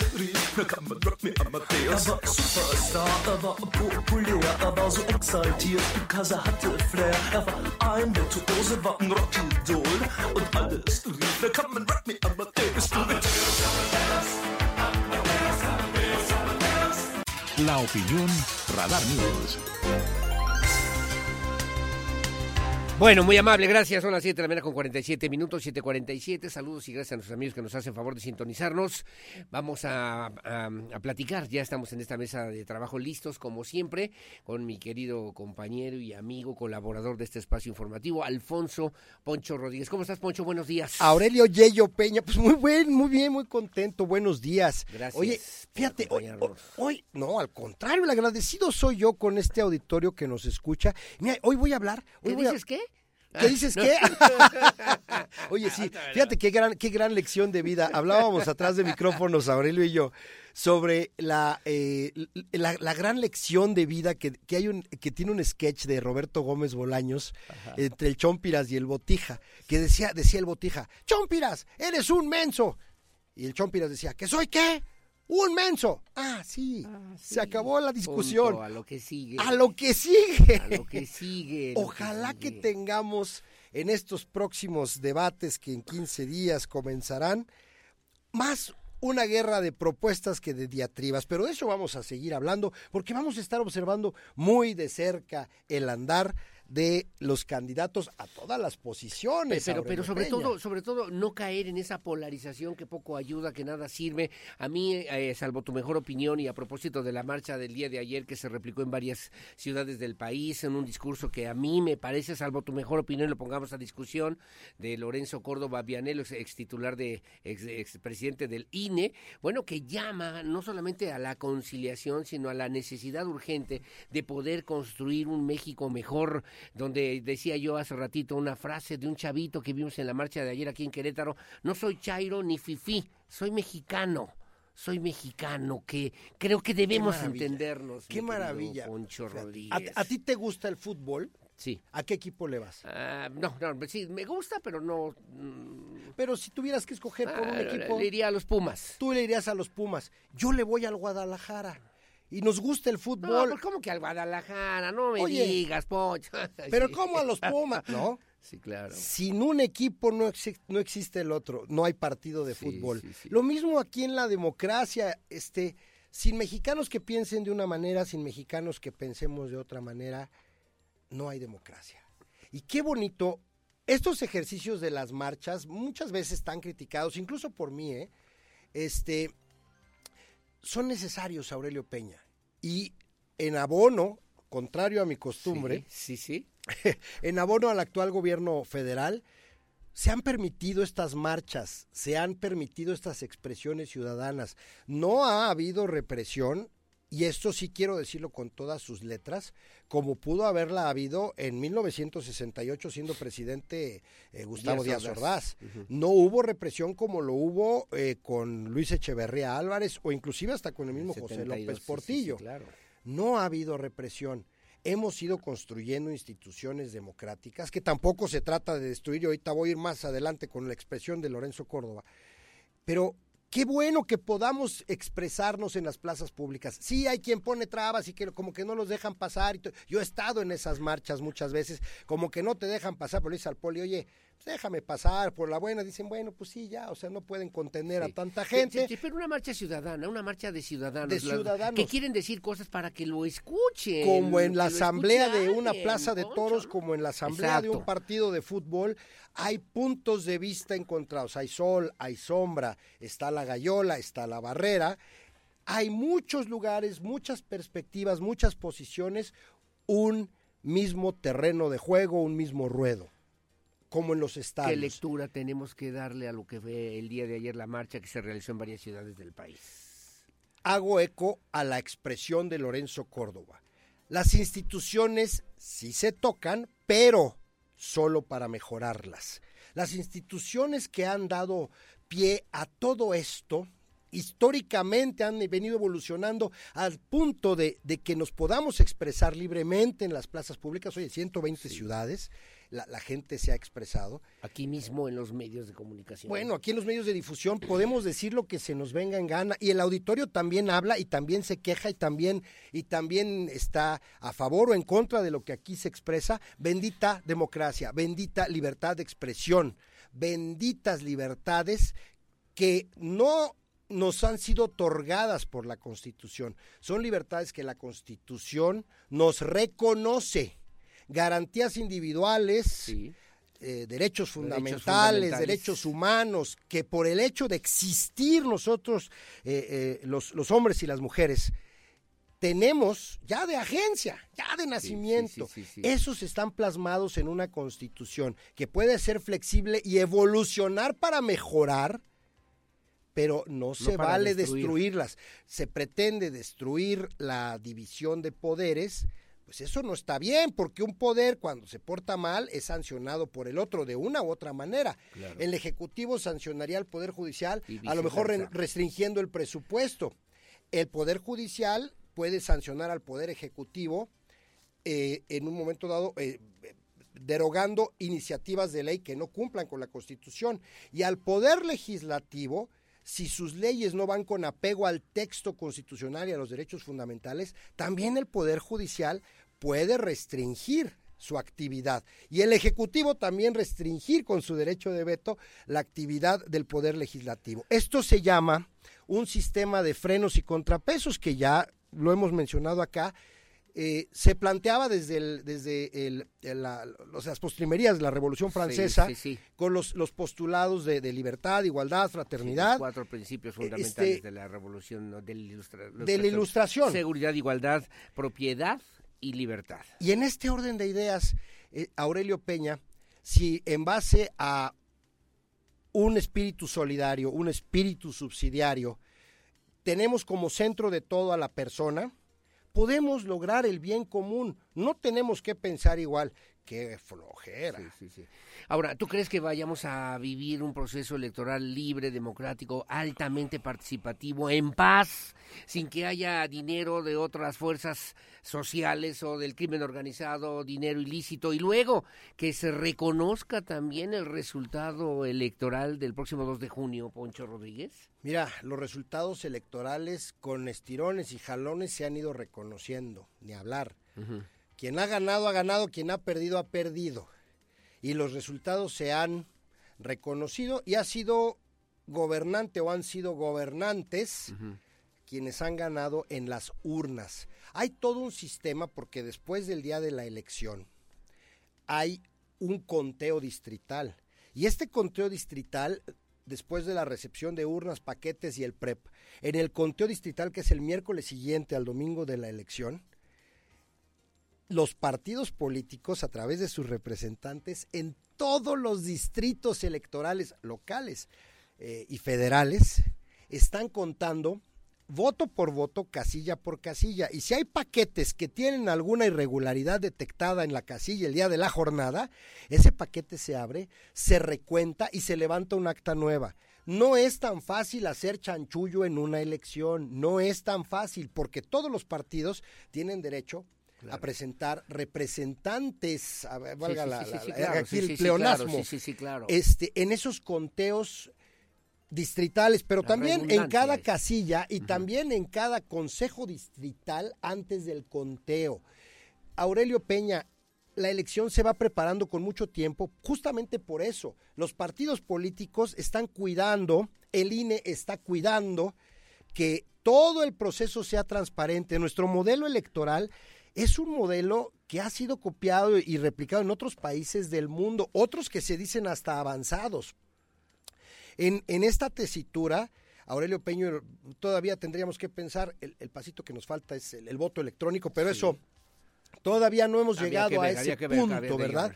La opinión, Radar News. Bueno, muy amable, gracias. Son las 7 de la mañana con 47 minutos, 7.47. Saludos y gracias a nuestros amigos que nos hacen favor de sintonizarnos. Vamos a, a, a, platicar, ya estamos en esta mesa de trabajo listos, como siempre, con mi querido compañero y amigo, colaborador de este espacio informativo, Alfonso Poncho Rodríguez. ¿Cómo estás, Poncho? Buenos días. Aurelio Yeyo Peña, pues muy bien, muy bien, muy contento. Buenos días. Gracias. Oye, fíjate, hoy, hoy, no, al contrario, el agradecido soy yo con este auditorio que nos escucha. Mira, hoy voy a hablar. Hoy ¿Qué voy dices a... qué? ¿Qué dices qué? <laughs> Oye, sí, fíjate qué gran, qué gran lección de vida. Hablábamos atrás de micrófonos, Aurelio y yo, sobre la, eh, la, la, gran lección de vida que, que, hay un, que tiene un sketch de Roberto Gómez Bolaños Ajá. entre el Chompiras y el Botija, que decía, decía el Botija, Chompiras, eres un menso. Y el Chompiras decía, ¿que soy qué? Un menso. Ah, sí. Ah, sí. Se acabó la discusión. Punto, a lo que sigue. A lo que sigue. A lo que sigue. Ojalá que, sigue. que, tengamos en estos próximos debates que en 15 días comenzarán más una guerra de propuestas que de diatribas, pero de eso vamos a seguir hablando porque vamos a estar observando muy de cerca el andar de los candidatos a todas las posiciones. Pero, pero sobre todo, sobre todo, no caer en esa polarización que poco ayuda, que nada sirve. A mí, eh, salvo tu mejor opinión, y a propósito de la marcha del día de ayer que se replicó en varias ciudades del país, en un discurso que a mí me parece, salvo tu mejor opinión, lo pongamos a discusión, de Lorenzo Córdoba Vianelo, ex titular de, ex, ex presidente del INE, bueno, que llama no solamente a la conciliación, sino a la necesidad urgente de poder construir un México mejor donde decía yo hace ratito una frase de un chavito que vimos en la marcha de ayer aquí en Querétaro, no soy Chairo ni Fifi, soy mexicano. Soy mexicano, que creo que debemos Qué entendernos. Qué maravilla. Poncho Rodríguez. ¿A, ¿A, ti te gusta el fútbol? Sí. ¿A qué equipo le vas? Uh, no, no, sí, me gusta, pero no. Mm, pero si tuvieras que escoger por un equipo. Le iría a los Pumas. Tú le irías a los Pumas. Yo le voy al Guadalajara y nos gusta el fútbol. No, pues ¿cómo que al Guadalajara? No me Oye, digas, Poncho. <laughs> Pero. ¿cómo a los Pumas? ¿No? <laughs> Sí, claro. Sin un equipo no, ex no existe el otro, no hay partido de sí, fútbol. Sí, Lo mismo aquí en la democracia, este, sin mexicanos que piensen de una manera, sin mexicanos que pensemos de otra manera, no hay democracia. Y qué bonito, estos ejercicios de las marchas muchas veces están criticados, incluso por mí, ¿eh? Este, son necesarios, Aurelio Peña. Y en abono, contrario a mi costumbre, sí, sí, sí. <laughs> en abono al actual gobierno federal, se han permitido estas marchas, se han permitido estas expresiones ciudadanas. No ha habido represión, y esto sí quiero decirlo con todas sus letras, como pudo haberla habido en 1968 siendo presidente eh, Gustavo Díaz, Díaz Ordaz. No hubo represión como lo hubo eh, con Luis Echeverría Álvarez o inclusive hasta con el mismo José 72, López sí, sí, sí, Portillo. claro. No ha habido represión. Hemos ido construyendo instituciones democráticas, que tampoco se trata de destruir, y ahorita voy a ir más adelante con la expresión de Lorenzo Córdoba, pero qué bueno que podamos expresarnos en las plazas públicas. Sí, hay quien pone trabas y que como que no los dejan pasar. Yo he estado en esas marchas muchas veces, como que no te dejan pasar, pero le dices al poli, oye, déjame pasar por la buena. Dicen, bueno, pues sí, ya, o sea, no pueden contener a tanta gente. Sí, sí, pero una marcha ciudadana, una marcha de ciudadanos. De ciudadanos. Que quieren decir cosas para que lo escuchen. como en la asamblea de una plaza de toros, como en la asamblea de un partido de fútbol, hay puntos de vista encontrados. Hay sol, hay sombra, está la gallola, está la barrera. Hay muchos lugares, muchas perspectivas, muchas posiciones, un mismo terreno de juego, un mismo ruedo, como en los ¿Qué estadios. lectura tenemos que darle a lo que fue el día de ayer la marcha que se realizó en varias ciudades del país? hago eco a la expresión de Lorenzo Córdoba. Las instituciones sí se tocan, pero solo para mejorarlas. Las instituciones que han dado pie a todo esto, históricamente han venido evolucionando al punto de, de que nos podamos expresar libremente en las plazas públicas. Oye, 120 ciudades, la, la gente se ha expresado. Aquí mismo en los medios de comunicación. Bueno, aquí en los medios de difusión podemos decir lo que se nos venga en gana y el auditorio también habla y también se queja y también y también está a favor o en contra de lo que aquí se expresa. Bendita democracia, bendita libertad de expresión, benditas libertades que no nos han sido otorgadas por la Constitución. Son libertades que la Constitución nos reconoce. Garantías individuales, eh, derechos fundamentales, fundamentales. derechos humanos, que por el hecho de existir nosotros, eh, eh, los, los hombres y las mujeres, tenemos ya de agencia, ya de nacimiento. sí, sí, sí. Esos están plasmados en una constitución que puede ser flexible y evolucionar para mejorar, pero no se vale destruir. destruirlas. Se pretende destruir la división de poderes, pues eso no está bien, porque un poder cuando se porta mal es sancionado por el otro de una u otra manera. Claro. El Ejecutivo sancionaría al Poder Judicial, a lo mejor re- restringiendo el presupuesto. El Poder Judicial puede sancionar al Poder Ejecutivo eh, en un momento dado eh, derogando iniciativas de ley que no cumplan con la Constitución. Y al Poder Legislativo, si sus leyes no van con apego al texto constitucional y a los derechos fundamentales, también el Poder Judicial puede restringir su actividad y el Ejecutivo también restringir con su derecho de veto la actividad del Poder Legislativo. Esto se llama un sistema de frenos y contrapesos que ya lo hemos mencionado acá, eh, se planteaba desde, el, desde el, la- las postrimerías de la Revolución Francesa sí, sí. con los, los postulados de, de libertad, igualdad, fraternidad. Los cuatro principios fundamentales este, de la revolución, ¿no? de la, ilustra- de la ilustración. Seguridad, igualdad, propiedad y libertad. Y en este orden de ideas, eh, Aurelio Peña, si en base a un espíritu solidario, un espíritu subsidiario, tenemos como centro de todo a la persona, podemos lograr el bien común. No tenemos que pensar igual. Qué flojera. Ahora, ¿tú crees que vayamos a vivir un proceso electoral libre, democrático, altamente participativo, en paz, sin que haya dinero de otras fuerzas sociales o del crimen organizado, dinero ilícito, y luego que se reconozca también el resultado electoral del próximo 2 de junio, Poncho Rodríguez? Mira, los resultados electorales con estirones y jalones se han ido reconociendo, ni hablar. Quien ha ganado, ha ganado, quien ha perdido, ha perdido. Y los resultados se han reconocido y ha sido gobernante o han sido gobernantes quienes han ganado en las urnas. Hay todo un sistema porque después del día de la elección hay un conteo distrital. Y este conteo distrital, después de la recepción de urnas, paquetes y el PREP, en el conteo distrital que es el miércoles siguiente al domingo de la elección, los partidos políticos, a través de sus representantes, en todos los distritos electorales locales eh, y federales están contando voto por voto, casilla por casilla. Y si hay paquetes que tienen alguna irregularidad detectada en la casilla el día de la jornada, ese paquete se abre, se recuenta y se levanta un acta nueva. No es tan fácil hacer chanchullo en una elección, no es tan fácil, porque todos los partidos tienen derecho a presentar representantes, a valga la, aquí el pleonasmo, claro, sí, sí, sí, claro. este, en esos conteos distritales, pero La también en cada es. casilla y también en cada consejo distrital antes del conteo. Aurelio Peña, la elección se va preparando con mucho tiempo, justamente por eso. Los partidos políticos están cuidando, el INE está cuidando que todo el proceso sea transparente. Nuestro modelo electoral es un modelo que ha sido copiado y replicado en otros países del mundo, otros que se dicen hasta avanzados. En, en esta tesitura, Aurelio Peño, todavía tendríamos que pensar, el, el pasito que nos falta es el, el voto electrónico, pero eso todavía no hemos llegado a ese ver, punto, ¿verdad?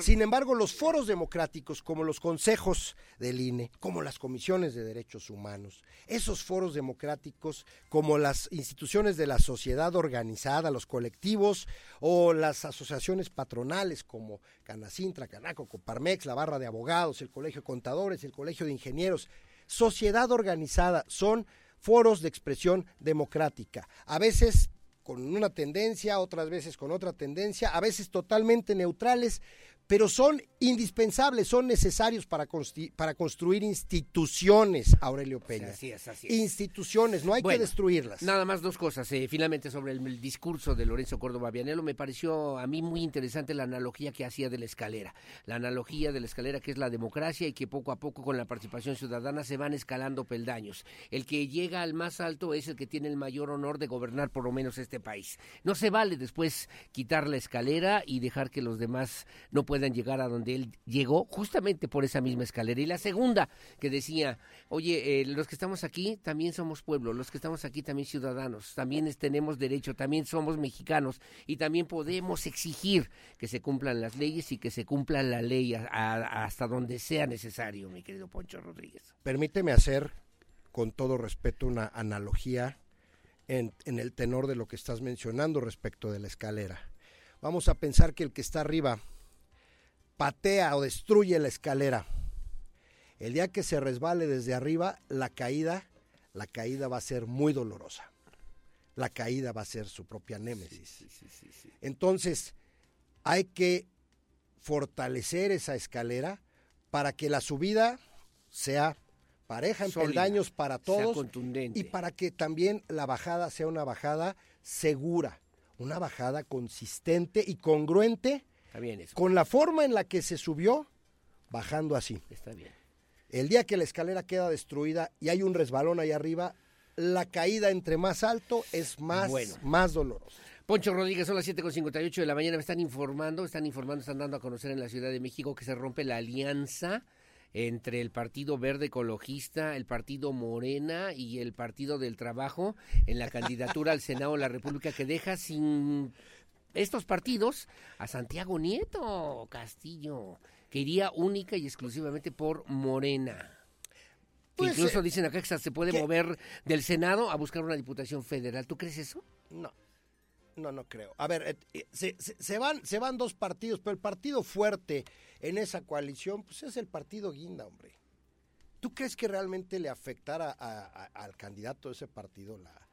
Sin embargo, los foros democráticos, como los consejos del INE, como las comisiones de derechos humanos, esos foros democráticos, como las instituciones de la sociedad organizada, los colectivos o las asociaciones patronales como Canacintra, Canaco, Coparmex, la Barra de Abogados, el Colegio de Contadores, el Colegio de Ingenieros, sociedad organizada, son foros de expresión democrática. A veces con una tendencia, otras veces con otra tendencia, a veces totalmente neutrales, pero son indispensables, son necesarios para, construir instituciones, Aurelio Peña. Así es, así es. Instituciones, no hay Bueno, que destruirlas. Nada más dos cosas. eh, finalmente, sobre el, el discurso de Lorenzo Córdoba Vianelo, me pareció a mí muy interesante la analogía que hacía de la escalera. La analogía de la escalera que es la democracia y que poco a poco con la participación ciudadana se van escalando peldaños. El que llega al más alto es el que tiene el mayor honor de gobernar por lo menos este país. No se vale después quitar la escalera y dejar que los demás no puedan llegar a donde él llegó, justamente por esa misma escalera. Y la segunda, que decía, oye, eh, los que estamos aquí también somos pueblo, los que estamos aquí también ciudadanos, también tenemos derecho, también somos mexicanos y también podemos exigir que se cumplan las leyes y que se cumpla la ley hasta donde sea necesario, mi querido Poncho Rodríguez. Permíteme hacer, con todo respeto, una analogía en el tenor de lo que estás mencionando respecto de la escalera. Vamos a pensar que el que está arriba patea o destruye la escalera. El día que se resbale desde arriba, la caída, la caída va a ser muy dolorosa. La caída va a ser su propia némesis. Entonces, hay que fortalecer esa escalera para que la subida sea pareja en Sólida, peldaños para todos contundente. y para que también la bajada sea una bajada segura, una bajada consistente y congruente Está bien eso. con la forma en la que se subió, bajando así. Está bien. El día que la escalera queda destruida y hay un resbalón ahí arriba, la caída entre más alto es más, Bueno. más dolorosa. Poncho Rodríguez, son las 7.58 de la mañana, me están informando, están informando, están dando a conocer en la Ciudad de México que se rompe la alianza entre el Partido Verde Ecologista, el Partido Morena y el Partido del Trabajo en la candidatura al Senado de la República que deja sin estos partidos a Santiago Nieto Castillo, que iría única y exclusivamente por Morena. Pues, incluso eh, dicen acá que se puede ¿qué? mover del Senado a buscar una diputación federal. ¿Tú crees eso? No, no, no creo. A ver, eh, eh, se, se- se van, se van dos partidos, pero el partido fuerte en esa coalición, pues es el partido Guinda, hombre. ¿Tú crees que realmente le afectara a- a- al candidato de ese partido la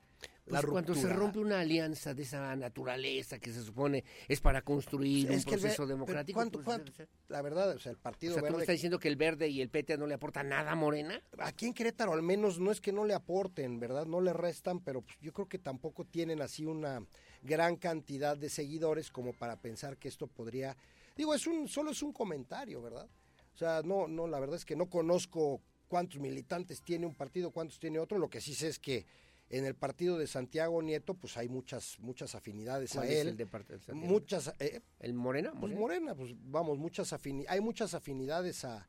Pues cuando se rompe una alianza de esa naturaleza que se supone es para construir Es un que proceso democrático. ¿cuánto- pues, cuánto? La verdad, o sea, el O partido sea, ¿tú me verde estás diciendo que el verde y el PT no le aportan nada a Morena? aquí en Querétaro al menos no es que no le aporten, ¿verdad? No le restan, pero pues, yo creo que tampoco tienen así una gran cantidad de seguidores como para pensar que esto podría, digo, es un solo es un comentario, ¿verdad? O sea, no no la verdad es que no conozco cuántos militantes tiene un partido, cuántos tiene otro, lo que sí sé es que en el partido de Santiago Nieto pues hay muchas muchas afinidades a ¿Cuál es él. el de parte de Santiago? muchas eh, ¿El Morena? pues Morena, pues vamos, muchas afini- hay muchas afinidades a,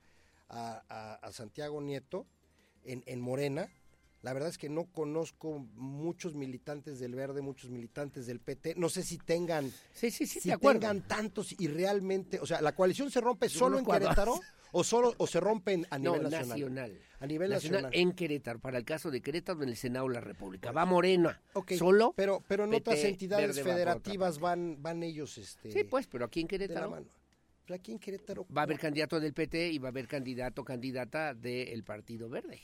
a- a- a Santiago Nieto en, en Morena La verdad es que no conozco muchos militantes del Verde, muchos militantes del PT. No sé si tengan, sí, sí, sí, si tengan tantos y realmente, o sea, la coalición se rompe solo en Querétaro o solo o se rompen a <laughs> No, nivel nacional. nacional. A nivel nacional, nacional. en Querétaro, para el caso de Querétaro en el Senado de la República. Va Morena, solo. pero pero en PT, otras entidades Verde va federativas van van ellos este Sí, pues, pero aquí en Querétaro. Pero aquí en Querétaro va a haber candidato del PT y va a haber candidato candidata del Partido Verde.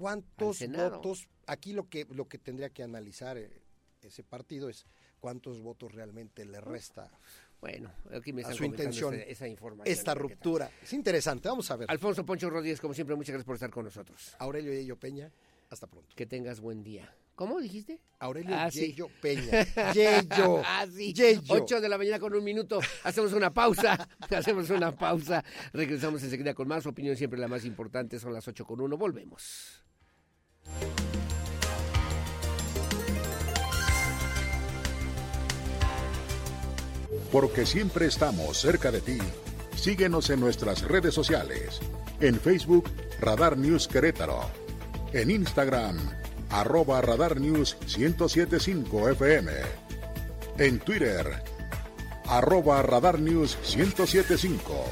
Cuántos votos aquí lo que lo que tendría que analizar eh, ese partido es cuántos votos realmente le resta Bueno, aquí me a están su intención esa, esa información. esta ruptura. Es interesante, vamos a ver. Alfonso Poncho Rodríguez, como siempre, muchas gracias por estar con nosotros. Aurelio Yello Peña, hasta pronto. Que tengas buen día. ¿Cómo dijiste? Aurelio Ah, sí. Yello <laughs> Peña. Yello. Ah, sí. Yello. 8 de la mañana con un minuto. Hacemos una pausa. <laughs> Hacemos una pausa. Regresamos enseguida con más. Opinión siempre la más importante. Son las 8 con 1. Volvemos. Porque siempre estamos cerca de ti. Síguenos en nuestras redes sociales. En Facebook, Radar News Querétaro. En Instagram, arroba Radar News 1075 FM. En Twitter, arroba Radar News 1075.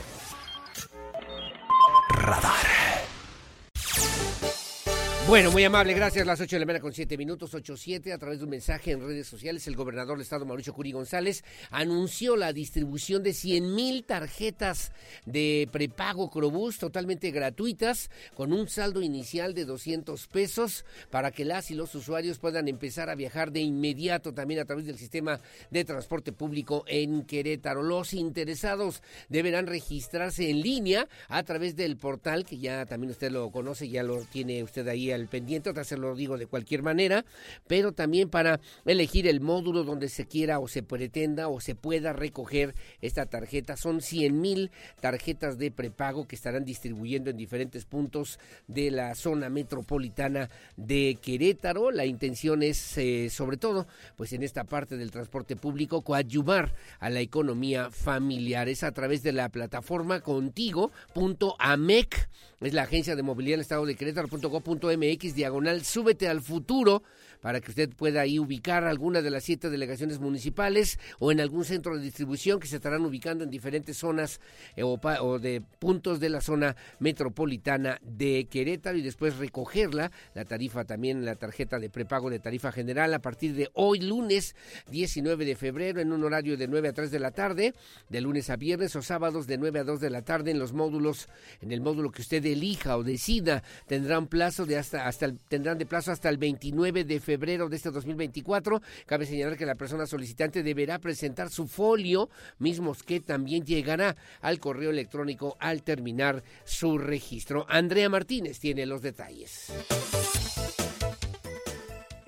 Bueno, muy amable, gracias. Las 8 de la mañana con 7 minutos, 8-7. A través de un mensaje en redes sociales, el gobernador del estado, Mauricio Curi González, anunció la distribución de 100 mil tarjetas de prepago Crobús totalmente gratuitas, con un saldo inicial de 200 pesos, para que las y los usuarios puedan empezar a viajar de inmediato también a través del sistema de transporte público en Querétaro. Los interesados deberán registrarse en línea a través del portal, que ya también usted lo conoce, ya lo tiene usted ahí pendiente, otra se lo digo de cualquier manera, pero también para elegir el módulo donde se quiera o se pretenda o se pueda recoger esta tarjeta. Son 100 mil tarjetas de prepago que estarán distribuyendo en diferentes puntos de la zona metropolitana de Querétaro. La intención es, eh, sobre todo, pues en esta parte del transporte público, coadyuvar a la economía familiar. Es a través de la plataforma contigo.amec, es la agencia de movilidad del estado de Querétaro.gov.mx, diagonal, súbete al futuro para que usted pueda ahí ubicar alguna de las siete delegaciones municipales o en algún centro de distribución que se estarán ubicando en diferentes zonas eh, o, pa- o de puntos de la zona metropolitana de Querétaro y después recogerla, la tarifa también, la tarjeta de prepago de tarifa general a partir de hoy lunes 19 de febrero en un horario de 9 a 3 de la tarde, de lunes a viernes o sábados de 9 a 2 de la tarde en los módulos, en el módulo que usted elija o decida, tendrán plazo de hasta, hasta el- tendrán de plazo hasta el 29 de febrero de este 2024. Cabe señalar que la persona solicitante deberá presentar su folio, mismos que también llegará al correo electrónico al terminar su registro. Andrea Martínez tiene los detalles.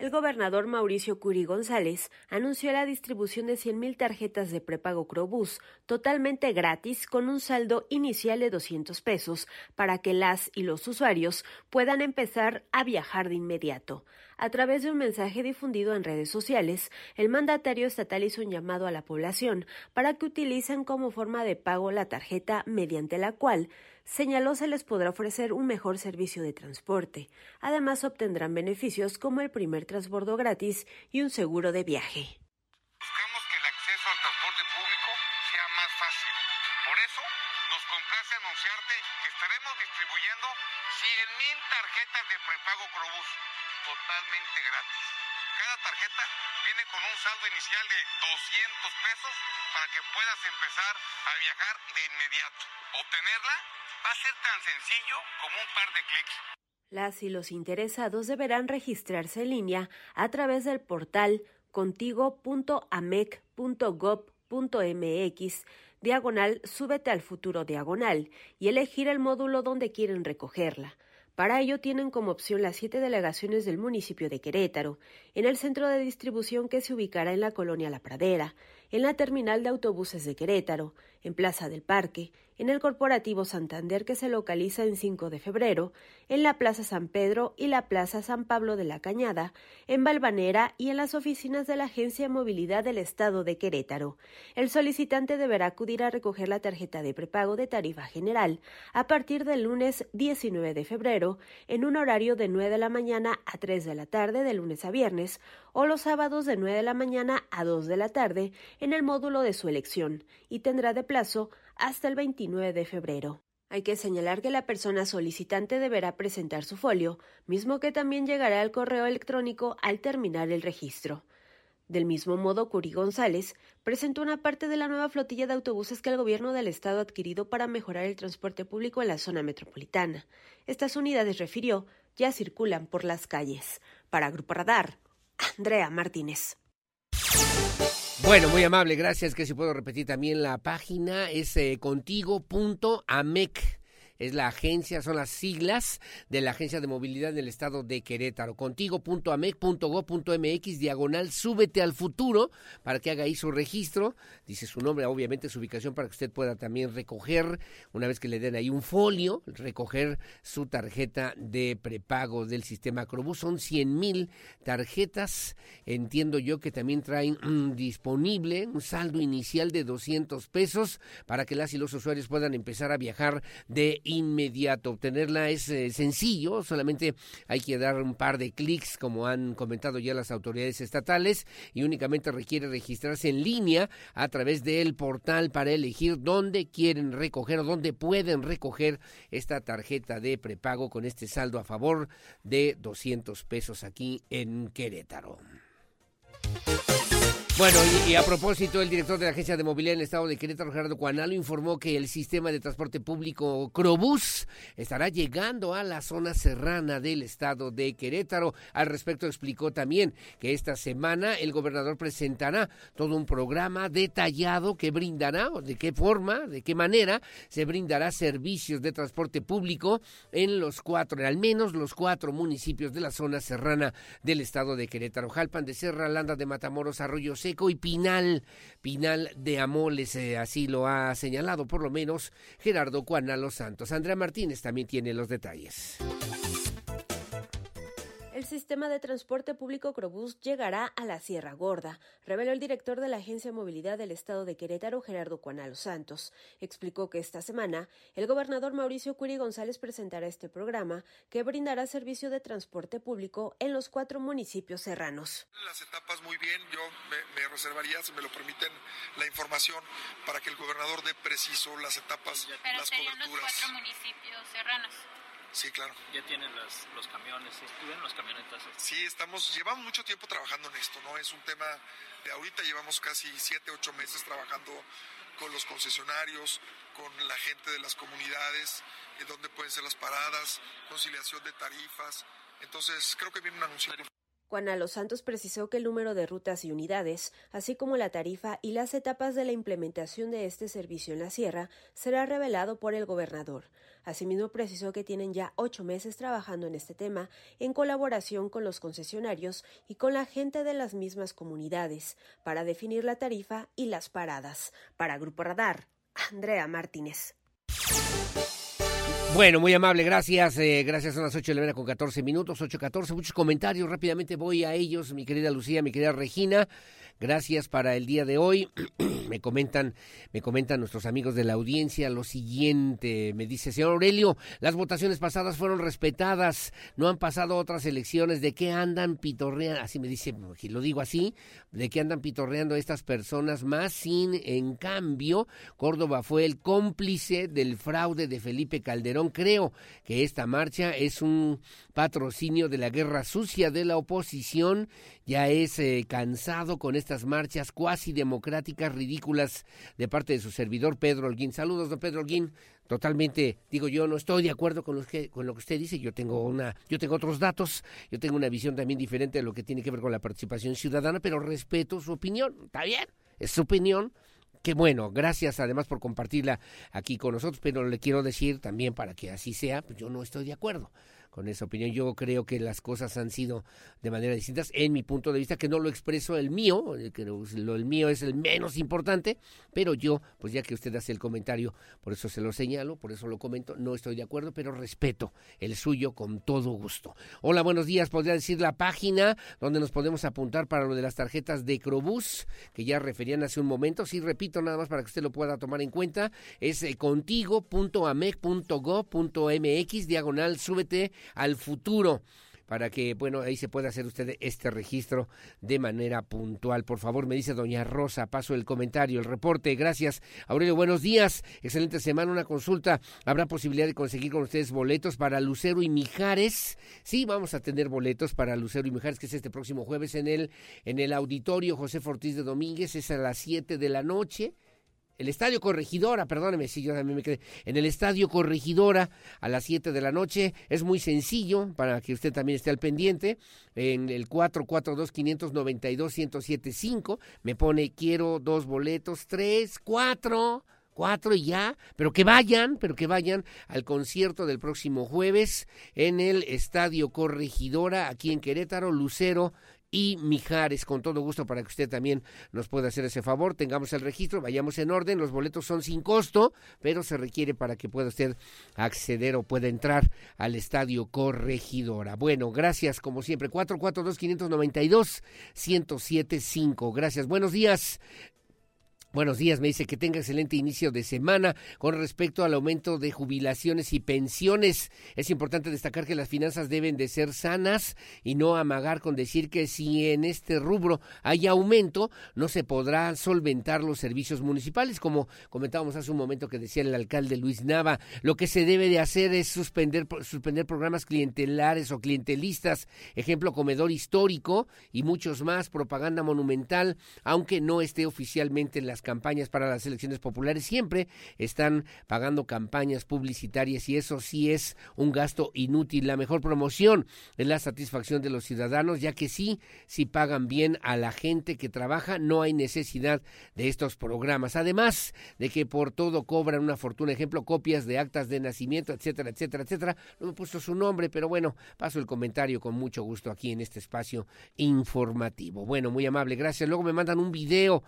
El gobernador Mauricio Curi González anunció la distribución de 100.000 tarjetas de prepago Crobús totalmente gratis con un saldo inicial de 200 pesos para que las y los usuarios puedan empezar a viajar de inmediato. A través de un mensaje difundido en redes sociales, el mandatario estatal hizo un llamado a la población para que utilicen como forma de pago la tarjeta mediante la cual señaló se les podrá ofrecer un mejor servicio de transporte. Además obtendrán beneficios como el primer transbordo gratis y un seguro de viaje. Y los interesados deberán registrarse en línea a través del portal contigo.amec.gov.mx diagonal súbete al futuro diagonal y elegir el módulo donde quieren recogerla. Para ello tienen como opción las siete delegaciones del municipio de Querétaro, en el centro de distribución que se ubicará en la colonia La Pradera, en la terminal de autobuses de Querétaro, en Plaza del Parque, en el Corporativo Santander que se localiza en 5 de febrero, en la Plaza San Pedro y la Plaza San Pablo de la Cañada, en Valvanera y en las oficinas de la Agencia de Movilidad del Estado de Querétaro. El solicitante deberá acudir a recoger la tarjeta de prepago de tarifa general a partir del lunes 19 de febrero en un horario de 9 de la mañana a 3 de la tarde de lunes a viernes o los sábados de 9 de la mañana a 2 de la tarde en el módulo de su elección y tendrá de plazo hasta el 29 de febrero. Hay que señalar que la persona solicitante deberá presentar su folio, mismo que también llegará al correo electrónico al terminar el registro. Del mismo modo, Curi González presentó una parte de la nueva flotilla de autobuses que el gobierno del estado ha adquirido para mejorar el transporte público en la zona metropolitana. Estas unidades, refirió, ya circulan por las calles. Para Grupo Radar, Andrea Martínez. Bueno, muy amable, gracias. Que si puedo repetir también la página es eh, contigo.amec es la agencia, son las siglas de la Agencia de Movilidad del Estado de Querétaro. Contigo.amec.go.mx, diagonal, súbete al futuro para que haga ahí su registro. Dice su nombre, obviamente su ubicación para que usted pueda también recoger, una vez que le den ahí un folio, recoger su tarjeta de prepago del sistema Acrobús. Son 100 mil tarjetas. Entiendo yo que también traen disponible un saldo inicial de 200 pesos para que las y los usuarios puedan empezar a viajar de inmediato. Obtenerla es eh, sencillo, solamente hay que dar un par de clics, como han comentado ya las autoridades estatales, y únicamente requiere registrarse en línea a través del portal para elegir dónde quieren recoger o dónde pueden recoger esta tarjeta de prepago con este saldo a favor de 200 pesos aquí en Querétaro. Bueno, y, a propósito, el director de la Agencia de Movilidad en el Estado de Querétaro, Gerardo Cuanalo, informó que el sistema de transporte público Crobús estará llegando a la zona serrana del Estado de Querétaro. Al respecto, explicó también que esta semana el gobernador presentará todo un programa detallado que brindará, o de qué forma, de qué manera se brindará servicios de transporte público en los cuatro, al menos los cuatro municipios de la zona serrana del Estado de Querétaro. Jalpan de Serra, Landa de Matamoros, Arroyo y Pinal, Pinal de Amoles, eh, así lo ha señalado por lo menos Gerardo Los Santos. Andrea Martínez también tiene los detalles. El sistema de transporte público Crobús llegará a la Sierra Gorda, reveló el director de la Agencia de Movilidad del Estado de Querétaro, Gerardo Cuanalo Santos. Explicó que esta semana el gobernador Mauricio Curi González presentará este programa que brindará servicio de transporte público en los cuatro municipios serranos. Las etapas muy bien, yo me, reservaría, si me lo permiten, la información para que el gobernador dé preciso las etapas, Pero las coberturas. Los cuatro municipios serranos. Sí, claro. Ya tienen los, los camiones, ¿estuvieron los camionetas? Sí, estamos, llevamos mucho tiempo trabajando en esto, ¿no? Es un tema de ahorita, llevamos casi siete, ocho meses trabajando con los concesionarios, con la gente de las comunidades, en dónde pueden ser las paradas, conciliación de tarifas. Entonces, creo que viene un anuncio. Juan Los Santos precisó que el número de rutas y unidades, así como la tarifa y las etapas de la implementación de este servicio en la sierra, será revelado por el gobernador. Asimismo, precisó que tienen ya ocho meses trabajando en este tema en colaboración con los concesionarios y con la gente de las mismas comunidades para definir la tarifa y las paradas. Para Grupo Radar, Andrea Martínez. Bueno, muy amable, gracias. Eh, gracias, son las 8 de la mañana con 14 minutos, 8.14. Muchos comentarios, rápidamente voy a ellos, mi querida Lucía, mi querida Regina. Gracias para el día de hoy. <clears throat> me comentan, me comentan nuestros amigos de la audiencia lo siguiente. Me dice, señor Aurelio, las votaciones pasadas fueron respetadas, no han pasado otras elecciones. ¿De qué andan pitorreando? Así me dice, lo digo así, ¿de qué andan pitorreando estas personas más? Sin, en cambio, Córdoba fue el cómplice del fraude de Felipe Calderón. Creo que esta marcha es un patrocinio de la guerra sucia de la oposición. Ya es eh, cansado con esta marchas cuasi democráticas ridículas de parte de su servidor Pedro Holguín. Saludos, don Pedro Holguín. Totalmente, digo yo, no estoy de acuerdo con lo que con lo que usted dice. Yo tengo una, yo tengo otros datos, yo tengo una visión también diferente de lo que tiene que ver con la participación ciudadana, pero respeto su opinión. Está bien, es su opinión. Qué bueno, gracias además por compartirla aquí con nosotros, pero le quiero decir también para que así sea, pues yo no estoy de acuerdo con esa opinión. Yo creo que las cosas han sido de manera distintas, en mi punto de vista, que no lo expreso el mío, eh, que lo, el mío es el menos importante, pero yo, pues ya que usted hace el comentario, por eso se lo señalo, por eso lo comento, no estoy de acuerdo, pero respeto el suyo con todo gusto. Hola, buenos días, podría decir la página donde nos podemos apuntar para lo de las tarjetas de Crobús, que ya referían hace un momento, sí, repito, nada más para que usted lo pueda tomar en cuenta, es eh, contigo.amec.go.mx, diagonal, súbete al futuro para que, bueno, ahí se pueda hacer usted este registro de manera puntual. Por favor, me dice doña Rosa, paso el comentario, el reporte. Gracias. Aurelio, buenos días. Excelente semana, una consulta. ¿Habrá posibilidad de conseguir con ustedes boletos para Lucero y Mijares? Sí, vamos a tener boletos para Lucero y Mijares, que es este próximo jueves en el, en el auditorio José Fortís de Domínguez, es a las 7 de la noche el Estadio Corregidora, perdóneme si yo también me quedé, en el Estadio Corregidora a las 7 de la noche. Es muy sencillo para que usted también esté al pendiente. En el 442-592-1075 me pone quiero dos boletos, tres, cuatro cuatro y ya, pero que vayan, pero que vayan al concierto del próximo jueves en el Estadio Corregidora, aquí en Querétaro, Lucero y Mijares, con todo gusto para que usted también nos pueda hacer ese favor, tengamos el registro, vayamos en orden, los boletos son sin costo, pero se requiere para que pueda usted acceder o pueda entrar al estadio Corregidora. Bueno, gracias como siempre, 442-592-1075, gracias, buenos días. Buenos días, me dice que tenga excelente inicio de semana con respecto al aumento de jubilaciones y pensiones. Es importante destacar que las finanzas deben de ser sanas y no amagar con decir que si en este rubro hay aumento, no se podrá solventar los servicios municipales, como comentábamos hace un momento que decía el alcalde Luis Nava. Lo que se debe de hacer es suspender, suspender programas clientelares o clientelistas, ejemplo, comedor histórico y muchos más, propaganda monumental, aunque no esté oficialmente en las campañas para las elecciones populares siempre están pagando campañas publicitarias y eso sí es un gasto inútil. La mejor promoción es la satisfacción de los ciudadanos, ya que sí, si pagan bien a la gente que trabaja, no hay necesidad de estos programas. Además de que por todo cobran una fortuna, ejemplo, copias de actas de nacimiento, etcétera, etcétera, etcétera. No me he puesto su nombre, pero bueno, paso el comentario con mucho gusto aquí en este espacio informativo. Bueno, muy amable, gracias. Luego me mandan un video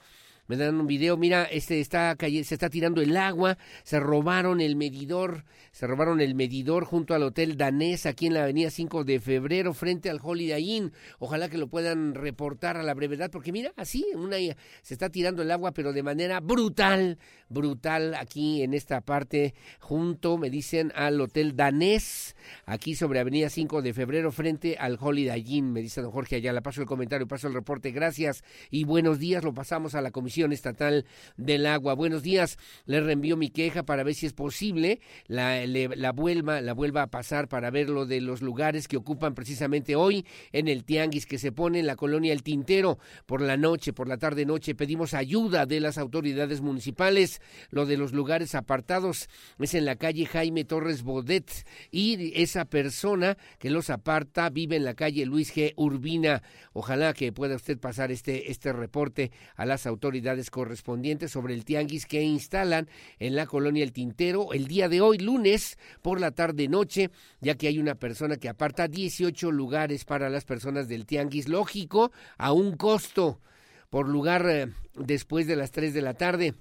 me dan un video, mira, este está se está tirando el agua, se robaron el medidor, se robaron el medidor junto al Hotel Danés aquí en la avenida 5 de febrero frente al Holiday Inn. Ojalá que lo puedan reportar a la brevedad porque mira, así una se está tirando el agua pero de manera brutal, brutal aquí en esta parte junto, me dicen, al Hotel Danés, aquí sobre avenida 5 de febrero frente al Holiday Inn, me dice don Jorge allá, la paso el comentario, paso el reporte, gracias y buenos días, lo pasamos a la comisión Estatal del Agua. Buenos días, le reenvío mi queja para ver si es posible la, la, vuelva, la vuelva a pasar para ver lo de los lugares que ocupan precisamente hoy en el tianguis que se pone en la colonia El Tintero por la noche, por la tarde noche. Pedimos ayuda de las autoridades municipales. Lo de los lugares apartados es en la calle Jaime Torres Bodet y esa persona que los aparta vive en la calle Luis G. Urbina. Ojalá que pueda usted pasar este, este reporte a las autoridades correspondientes sobre el tianguis que instalan en la colonia El Tintero el día de hoy, lunes, por la tarde-noche, ya que hay una persona que aparta 18 lugares para las personas del tianguis, lógico, a un costo por lugar eh, después de las 3 de la tarde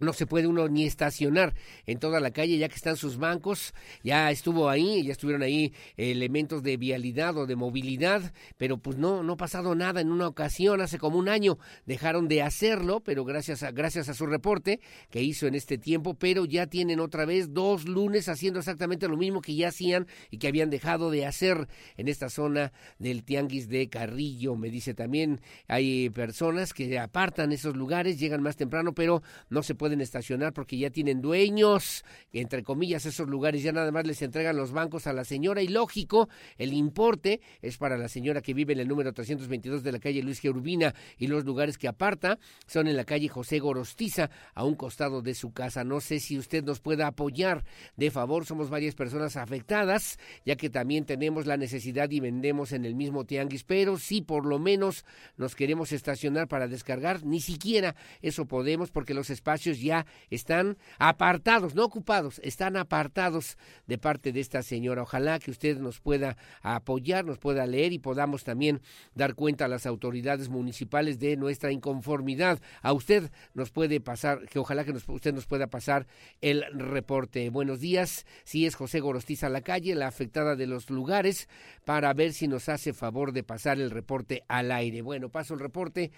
no se puede uno ni estacionar en toda la calle ya que están sus bancos, ya estuvo ahí, ya estuvieron ahí elementos de vialidad o de movilidad, pero pues no, no ha pasado nada en una ocasión, hace como un año dejaron de hacerlo, pero gracias a, gracias a su reporte que hizo en este tiempo, pero ya tienen otra vez dos lunes haciendo exactamente lo mismo que ya hacían y que habían dejado de hacer en esta zona del Tianguis de Carrillo, me dice también, hay personas que apartan esos lugares, llegan más temprano, pero no se puede pueden estacionar porque ya tienen dueños, entre comillas, esos lugares ya nada más les entregan los bancos a la señora. Y lógico, el importe es para la señora que vive en el número 322 de la calle Luis G. Y los lugares que aparta son en la calle José Gorostiza, a un costado de su casa. No sé si usted nos pueda apoyar. De favor, somos varias personas afectadas, ya que también tenemos la necesidad y vendemos en el mismo tianguis, pero si por lo menos nos queremos estacionar para descargar, ni siquiera eso podemos porque los espacios edificios ya están apartados, no ocupados, están apartados de parte de esta señora. Ojalá que usted nos pueda apoyar, nos pueda leer y podamos también dar cuenta a las autoridades municipales de nuestra inconformidad. A usted nos puede pasar, que ojalá que usted nos pueda pasar el reporte. Buenos días, si es José Gorostiza la calle, la afectada de los lugares, para ver si nos hace favor de pasar el reporte al aire. Bueno, paso el reporte.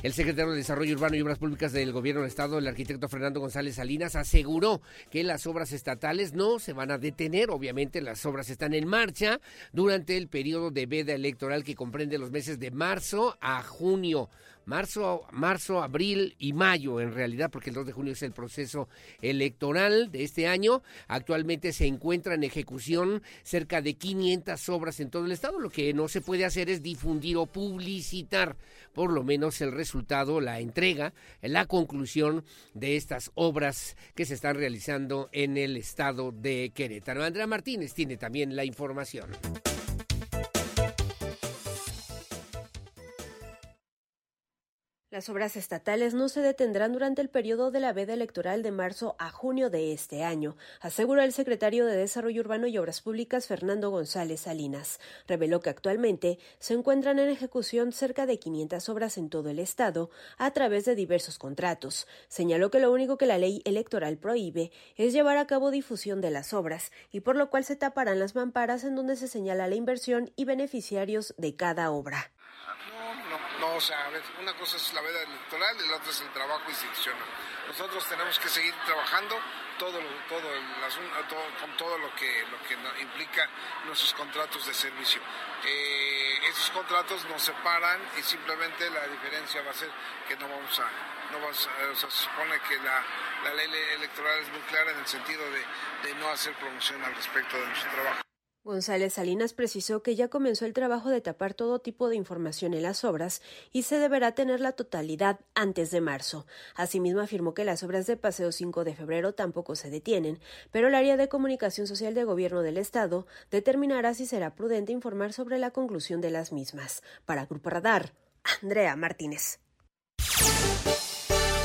El secretario de Desarrollo Urbano y Obras Públicas del Gobierno del Estado, el arquitecto Fernando González Salinas, aseguró que las obras estatales no se van a detener. Obviamente las obras están en marcha durante el periodo de veda electoral que comprende los meses de marzo a junio marzo, marzo, abril y mayo en realidad, porque el 2 de junio es el proceso electoral de este año. Actualmente se encuentra en ejecución cerca de 500 obras en todo el estado. Lo que no se puede hacer es difundir o publicitar por lo menos el resultado, la entrega, la conclusión de estas obras que se están realizando en el estado de Querétaro. Andrea Martínez tiene también la información. Las obras estatales no se detendrán durante el periodo de la veda electoral de marzo a junio de este año, aseguró el secretario de Desarrollo Urbano y Obras Públicas Fernando González Salinas. Reveló que actualmente se encuentran en ejecución cerca de 500 obras en todo el estado a través de diversos contratos. Señaló que lo único que la ley electoral prohíbe es llevar a cabo difusión de las obras y por lo cual se taparán las mamparas en donde se señala la inversión y beneficiarios de cada obra. O sea, a ver, una cosa es la veda electoral y la otra es el trabajo institucional. Nosotros tenemos que seguir trabajando todo, todo, el asunto, todo con todo lo que, lo que implica nuestros contratos de servicio. Eh, esos contratos nos separan y simplemente la diferencia va a ser que no vamos a, no vamos a, o sea, se supone que la, la ley electoral es muy clara en el sentido de, de no hacer promoción al respecto de nuestro trabajo. González Salinas precisó que ya comenzó el trabajo de tapar todo tipo de información en las obras y se deberá tener la totalidad antes de marzo. Asimismo afirmó que las obras de Paseo 5 de febrero tampoco se detienen, pero el área de comunicación social de gobierno del Estado determinará si será prudente informar sobre la conclusión de las mismas. Para Grupo Radar, Andrea Martínez.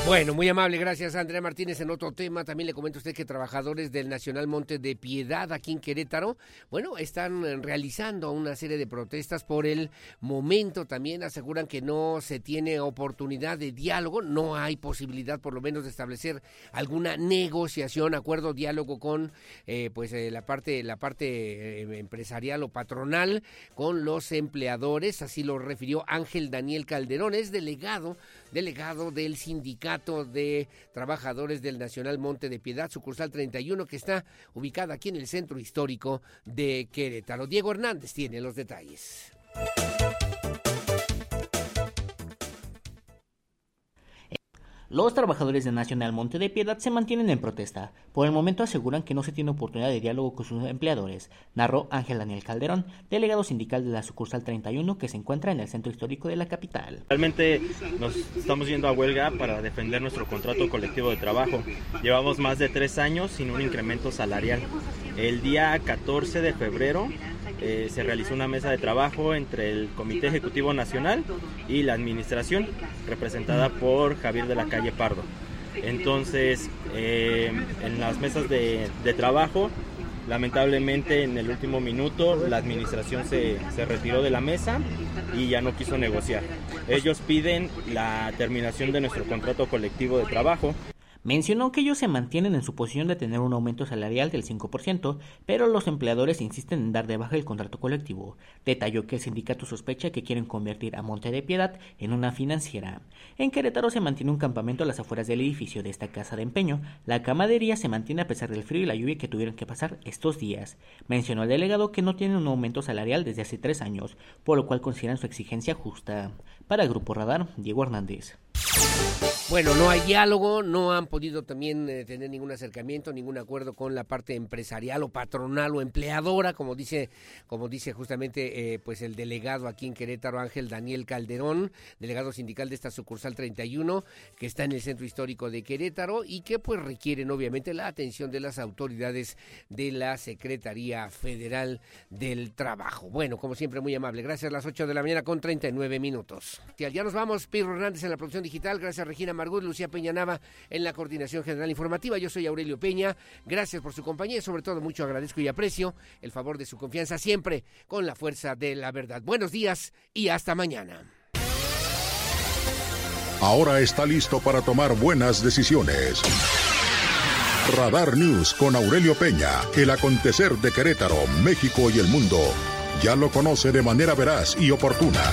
Bueno, muy amable, gracias Andrea Martínez. En otro tema, también le comento a usted que trabajadores del Nacional Monte de Piedad aquí en Querétaro, bueno, están realizando una serie de protestas por el momento. También aseguran que no se tiene oportunidad de diálogo, no hay posibilidad por lo menos de establecer alguna negociación, acuerdo, diálogo con eh, pues eh, la parte, la parte eh, empresarial o patronal con los empleadores. Así lo refirió Ángel Daniel Calderón, es delegado delegado del Sindicato de Trabajadores del Nacional Monte de Piedad, sucursal 31, que está ubicada aquí en el centro histórico de Querétaro. Diego Hernández tiene los detalles. Los trabajadores de Nacional Monte de Piedad se mantienen en protesta. Por el momento aseguran que no se tiene oportunidad de diálogo con sus empleadores, narró Ángel Daniel Calderón, delegado sindical de la sucursal 31 que se encuentra en el centro histórico de la capital. Realmente nos estamos yendo a huelga para defender nuestro contrato colectivo de trabajo. Llevamos más de tres años sin un incremento salarial. El día 14 de febrero eh, se realizó una mesa de trabajo entre el Comité Ejecutivo Nacional y la Administración, representada por Javier de la Calle Pardo. Entonces, eh, en las mesas de, trabajo, lamentablemente en el último minuto la Administración se, se retiró de la mesa y ya no quiso negociar. Ellos piden la terminación de nuestro contrato colectivo de trabajo Mencionó que ellos se mantienen en su posición de tener un aumento salarial del 5%, pero los empleadores insisten en dar de baja el contrato colectivo. Detalló que el sindicato sospecha que quieren convertir a Monte de Piedad en una financiera. En Querétaro se mantiene un campamento a las afueras del edificio de esta casa de empeño. La camadería se mantiene a pesar del frío y la lluvia que tuvieron que pasar estos días. Mencionó el delegado que no tienen un aumento salarial desde hace tres años, por lo cual consideran su exigencia justa. Para Grupo Radar, Diego Hernández. Bueno, no hay diálogo, no han podido también eh, tener ningún acercamiento, ningún acuerdo con la parte empresarial o patronal o empleadora, como dice, como dice justamente eh, pues el delegado aquí en Querétaro, Ángel Daniel Calderón, delegado sindical de esta sucursal 31, que está en el centro histórico de Querétaro y que pues requieren obviamente la atención de las autoridades de la Secretaría Federal del Trabajo. Bueno, como siempre, muy amable. Gracias a las 8 de la mañana con 39 minutos. Ya nos vamos, Pirro Hernández en la producción digital, gracias Regina Margut, Lucía Peña Nava en la coordinación general informativa. Yo soy Aurelio Peña. Gracias por su compañía y sobre todo mucho agradezco y aprecio el favor de su confianza siempre con la fuerza de la verdad. Buenos días y hasta mañana. Ahora está listo para tomar buenas decisiones. Radar News con Aurelio Peña, el acontecer de Querétaro, México y el mundo. Ya lo conoce de manera veraz y oportuna.